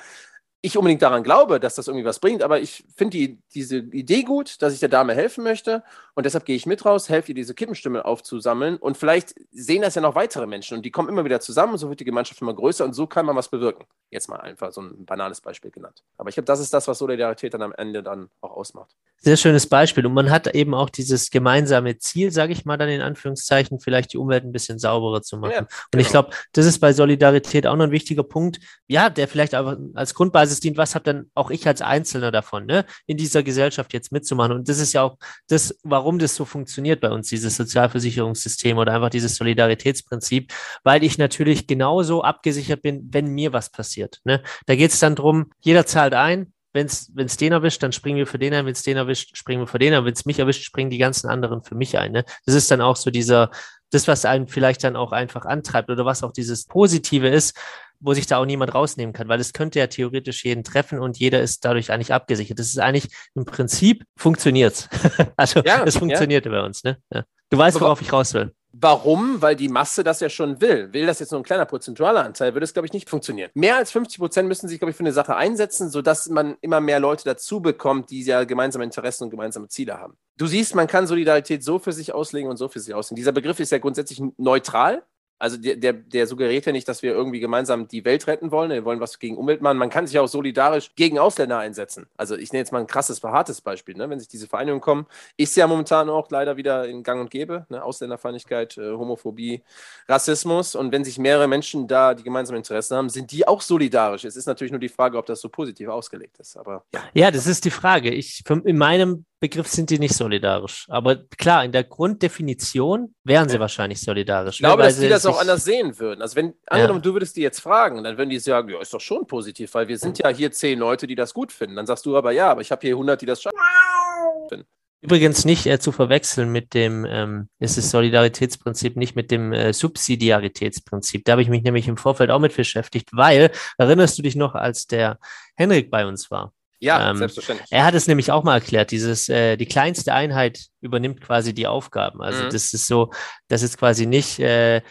ich unbedingt daran glaube, dass das irgendwie was bringt, aber ich finde die, diese Idee gut, dass ich der Dame helfen möchte und deshalb gehe ich mit raus, helfe ihr, diese Kippenstimme aufzusammeln und vielleicht sehen das ja noch weitere Menschen und die kommen immer wieder zusammen und so wird die Gemeinschaft immer größer und so kann man was bewirken. Jetzt mal einfach so ein banales Beispiel genannt. Aber ich glaube, das ist das, was Solidarität dann am Ende dann auch ausmacht. Sehr schönes Beispiel und man hat eben auch dieses gemeinsame Ziel, sage ich mal dann in Anführungszeichen, vielleicht die Umwelt ein bisschen sauberer zu machen. Ja, genau. Und ich glaube, das ist bei Solidarität auch noch ein wichtiger Punkt, ja, der vielleicht einfach als Grundbasis dient, was habe dann auch ich als Einzelner davon, ne, in dieser Gesellschaft jetzt mitzumachen. Und das ist ja auch das, warum das so funktioniert bei uns, dieses Sozialversicherungssystem oder einfach dieses Solidaritätsprinzip, weil ich natürlich genauso abgesichert bin, wenn mir was passiert. Ne? Da geht es dann drum, jeder zahlt ein, wenn es den erwischt, dann springen wir für den ein, wenn es den erwischt, springen wir für den ein, wenn es mich erwischt, springen die ganzen anderen für mich ein. Ne? Das ist dann auch so dieser, das, was einen vielleicht dann auch einfach antreibt oder was auch dieses Positive ist, wo sich da auch niemand rausnehmen kann, weil es könnte ja theoretisch jeden treffen und jeder ist dadurch eigentlich abgesichert. Das ist eigentlich im Prinzip funktioniert. also ja, es funktioniert ja. bei uns. Ne? Ja. Du weißt, worauf ich raus will. Warum? Weil die Masse das ja schon will. Will das jetzt nur ein kleiner prozentualer Anteil, würde es, glaube ich, nicht funktionieren. Mehr als 50 Prozent müssen sich, glaube ich, für eine Sache einsetzen, sodass man immer mehr Leute dazu bekommt, die ja gemeinsame Interessen und gemeinsame Ziele haben. Du siehst, man kann Solidarität so für sich auslegen und so für sich auslegen. Dieser Begriff ist ja grundsätzlich neutral. Also der, der, der, suggeriert ja nicht, dass wir irgendwie gemeinsam die Welt retten wollen. Wir wollen was gegen Umwelt machen. Man kann sich auch solidarisch gegen Ausländer einsetzen. Also ich nenne jetzt mal ein krasses, verhartes Beispiel. Ne? Wenn sich diese Vereinigungen kommen, ist ja momentan auch leider wieder in Gang und Gäbe. Ne? Ausländerfeindlichkeit, äh, Homophobie, Rassismus. Und wenn sich mehrere Menschen da, die gemeinsame Interessen haben, sind die auch solidarisch. Es ist natürlich nur die Frage, ob das so positiv ausgelegt ist. Aber ja, ja das ist die Frage. Ich, in meinem Begriff sind die nicht solidarisch. Aber klar, in der Grunddefinition wären sie wahrscheinlich solidarisch. Ich glaube, dass die das auch anders sehen würden. Also wenn, angenommen, ja. du würdest die jetzt fragen, dann würden die sagen, ja, ist doch schon positiv, weil wir sind ja hier zehn Leute, die das gut finden. Dann sagst du aber, ja, aber ich habe hier 100, die das finden. Übrigens nicht äh, zu verwechseln mit dem, ähm, es ist Solidaritätsprinzip, nicht mit dem äh, Subsidiaritätsprinzip. Da habe ich mich nämlich im Vorfeld auch mit beschäftigt, weil, erinnerst du dich noch, als der Henrik bei uns war? Ja, ähm, selbstverständlich. Er hat es nämlich auch mal erklärt, dieses, äh, die kleinste Einheit übernimmt quasi die Aufgaben. Also mhm. das ist so, das ist quasi nicht, äh,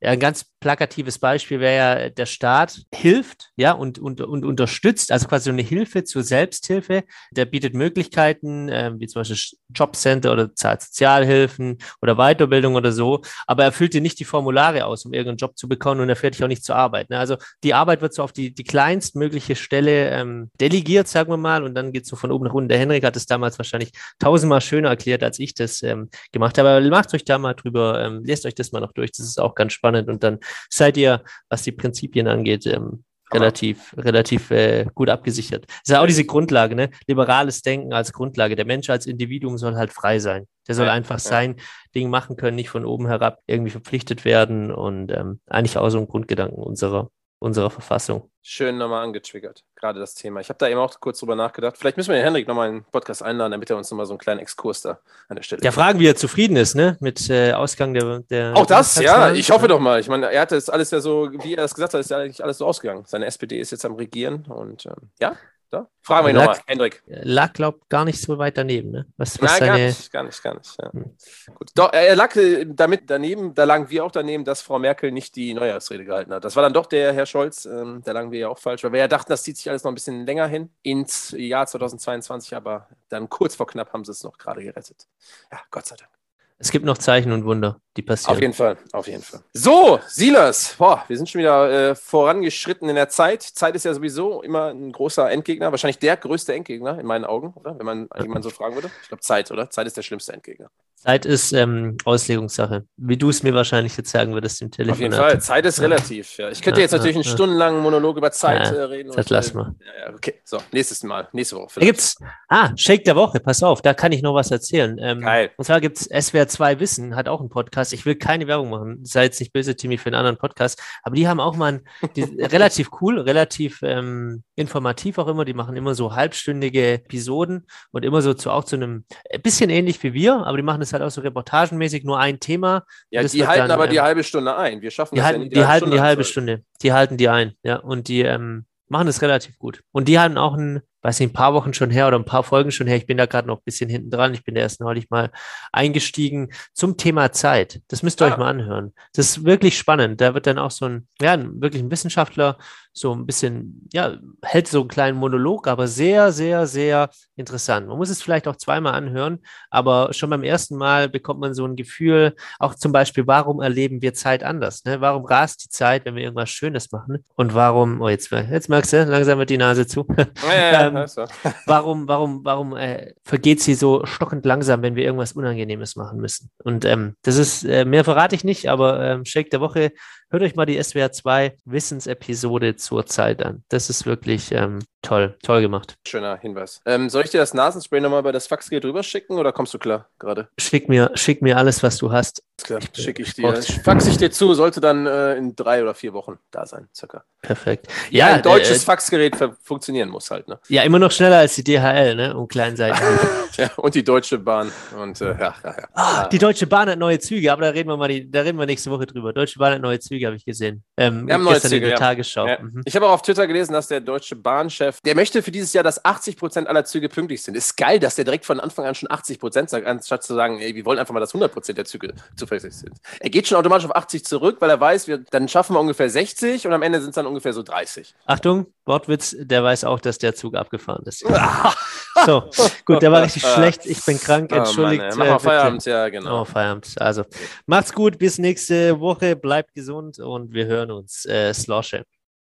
ein ganz plakatives Beispiel wäre ja, der Staat hilft, ja, und, und, und unterstützt, also quasi eine Hilfe zur Selbsthilfe. Der bietet Möglichkeiten, äh, wie zum Beispiel Jobcenter oder zahlt Sozialhilfen oder Weiterbildung oder so, aber er füllt dir nicht die Formulare aus, um irgendeinen Job zu bekommen und er fährt dich auch nicht zur Arbeit. Ne? Also die Arbeit wird so auf die, die kleinstmögliche Stelle ähm, delegiert, sagen wir mal, und dann geht es so von oben nach unten. Der Henrik hat es damals wahrscheinlich tausendmal schöner erklärt, als ich das ähm, gemacht habe. Aber macht euch da mal drüber, ähm, lest euch das mal noch durch, das ist auch ganz spannend und dann seid ihr, was die Prinzipien angeht, ähm, relativ, relativ äh, gut abgesichert. Das ist ja auch diese Grundlage, ne? Liberales Denken als Grundlage. Der Mensch als Individuum soll halt frei sein. Der soll ja, einfach ja. sein Ding machen können, nicht von oben herab irgendwie verpflichtet werden und ähm, eigentlich auch so ein Grundgedanken unserer, unserer Verfassung. Schön nochmal angetriggert, gerade das Thema. Ich habe da eben auch kurz drüber nachgedacht. Vielleicht müssen wir den Henrik nochmal in den Podcast einladen, damit er uns nochmal so einen kleinen Exkurs da an der Stelle Ja, fragen, wie er zufrieden ist, ne? Mit äh, Ausgang der, der. Auch das, ja, ich hoffe doch mal. Ich meine, er hatte es alles ja so, wie er das gesagt hat, ist ja eigentlich alles so ausgegangen. Seine SPD ist jetzt am Regieren und ähm, ja, da? Fragen wir ihn nochmal, Hendrik. Lag, glaub gar nicht so weit daneben, ne? Was, was Nein, seine... gar nicht, gar nicht, gar nicht. Ja. Hm. Gut. Doch, er lag äh, damit daneben, da lagen wir auch daneben, dass Frau Merkel nicht die Neujahrsrede gehalten hat. Das war dann doch der Herr Scholz, ähm, da lagen wir ja auch falsch, weil wir ja dachten, das zieht sich alles noch ein bisschen länger hin ins Jahr 2022, aber dann kurz vor knapp haben sie es noch gerade gerettet. Ja, Gott sei Dank. Es gibt noch Zeichen und Wunder, die passieren. Auf jeden Fall, auf jeden Fall. So, Silas, boah, wir sind schon wieder äh, vorangeschritten in der Zeit. Zeit ist ja sowieso immer ein großer Endgegner, wahrscheinlich der größte Endgegner in meinen Augen, oder? Wenn man jemanden so fragen würde. Ich glaube, Zeit, oder? Zeit ist der schlimmste Endgegner. Zeit ist ähm, Auslegungssache, wie du es mir wahrscheinlich jetzt sagen würdest im Telefon. Auf jeden Fall, Zeit ist relativ. Ja. Ich könnte ja, jetzt natürlich einen stundenlangen Monolog über Zeit äh, reden. Das lass mal. Ja, okay, so, nächstes Mal, nächste Woche. Vielleicht. Da gibt's, ah, Shake der Woche, pass auf, da kann ich noch was erzählen. Ähm, Geil. Und zwar gibt es SWR 2 Wissen, hat auch einen Podcast. Ich will keine Werbung machen, sei jetzt nicht böse, Timmy, für einen anderen Podcast, aber die haben auch mal einen, die, relativ cool, relativ ähm, informativ auch immer. Die machen immer so halbstündige Episoden und immer so zu, auch zu einem, bisschen ähnlich wie wir, aber die machen das halt auch so reportagenmäßig, nur ein Thema. Ja, die halten dann, aber ähm, die halbe Stunde ein. Wir schaffen die das halten, ja nicht, die, die halten Stunde die halbe Stunde. Die halten die ein, ja. Und die ähm, machen das relativ gut. Und die haben auch einen weiß nicht, ein paar Wochen schon her oder ein paar Folgen schon her. Ich bin da gerade noch ein bisschen hinten dran. Ich bin da erst neulich mal eingestiegen zum Thema Zeit. Das müsst ihr ah. euch mal anhören. Das ist wirklich spannend. Da wird dann auch so ein, ja, wirklich ein Wissenschaftler so ein bisschen, ja, hält so einen kleinen Monolog, aber sehr, sehr, sehr interessant. Man muss es vielleicht auch zweimal anhören, aber schon beim ersten Mal bekommt man so ein Gefühl, auch zum Beispiel, warum erleben wir Zeit anders? Ne? Warum rast die Zeit, wenn wir irgendwas Schönes machen? Und warum, oh, jetzt, jetzt merkst du, langsam wird die Nase zu. Ja, ja, ähm, warum, warum, warum äh, vergeht sie so stockend langsam, wenn wir irgendwas Unangenehmes machen müssen? Und ähm, das ist, äh, mehr verrate ich nicht, aber ähm, Shake der Woche hört euch mal die SWR 2 Wissensepisode zur Zeit an. Das ist wirklich ähm, toll, toll gemacht. Schöner Hinweis. Ähm, soll ich dir das Nasenspray nochmal bei das Faxgerät drüber schicken oder kommst du klar gerade? Schick mir, schick mir alles, was du hast. Klar, schicke ich dir. Fax ich dir zu, sollte dann äh, in drei oder vier Wochen da sein, circa. Perfekt. Ja, ja ein deutsches äh, Faxgerät funktionieren muss halt, ne? Ja, immer noch schneller als die DHL, ne? Um kleinen Seiten. ja, und die Deutsche Bahn. Und äh, ja, ja, ja. Ah, die Deutsche Bahn hat neue Züge, aber da reden wir mal, die, da reden wir nächste Woche drüber. Deutsche Bahn hat neue Züge, habe ich gesehen. Ähm, wir haben neue Züge, ja. Tagesschau. Ja. Mhm. Ich habe auch auf Twitter gelesen, dass der Deutsche Bahnchef, der möchte für dieses Jahr, dass 80 Prozent aller Züge pünktlich sind. Ist geil, dass der direkt von Anfang an schon 80 Prozent sagt, anstatt zu sagen, ey, wir wollen einfach mal, dass 100 Prozent der Züge zuverlässig sind. Er geht schon automatisch auf 80 zurück, weil er weiß, wir, dann schaffen wir ungefähr 60 und am Ende sind es dann ungefähr so 30. Achtung, Wortwitz, der weiß auch, dass der Zug abgefahren ist. so, gut, der war richtig schlecht. Ich bin krank, entschuldigt. Oh Mann, mal Feierabend, ja, genau. Oh, Feierabend. Also, macht's gut, bis nächste Woche, bleibt gesund und wir hören uns. Äh, Slosche.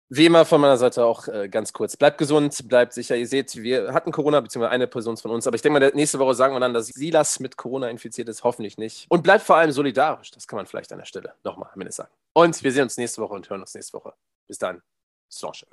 Wie immer von meiner Seite auch äh, ganz kurz. Bleibt gesund, bleibt sicher. Ihr seht, wir hatten Corona, beziehungsweise eine Person von uns. Aber ich denke mal, nächste Woche sagen wir dann, dass Silas mit Corona infiziert ist. Hoffentlich nicht. Und bleibt vor allem solidarisch. Das kann man vielleicht an der Stelle nochmal am Ende sagen. Und wir sehen uns nächste Woche und hören uns nächste Woche. Bis dann. Slanche.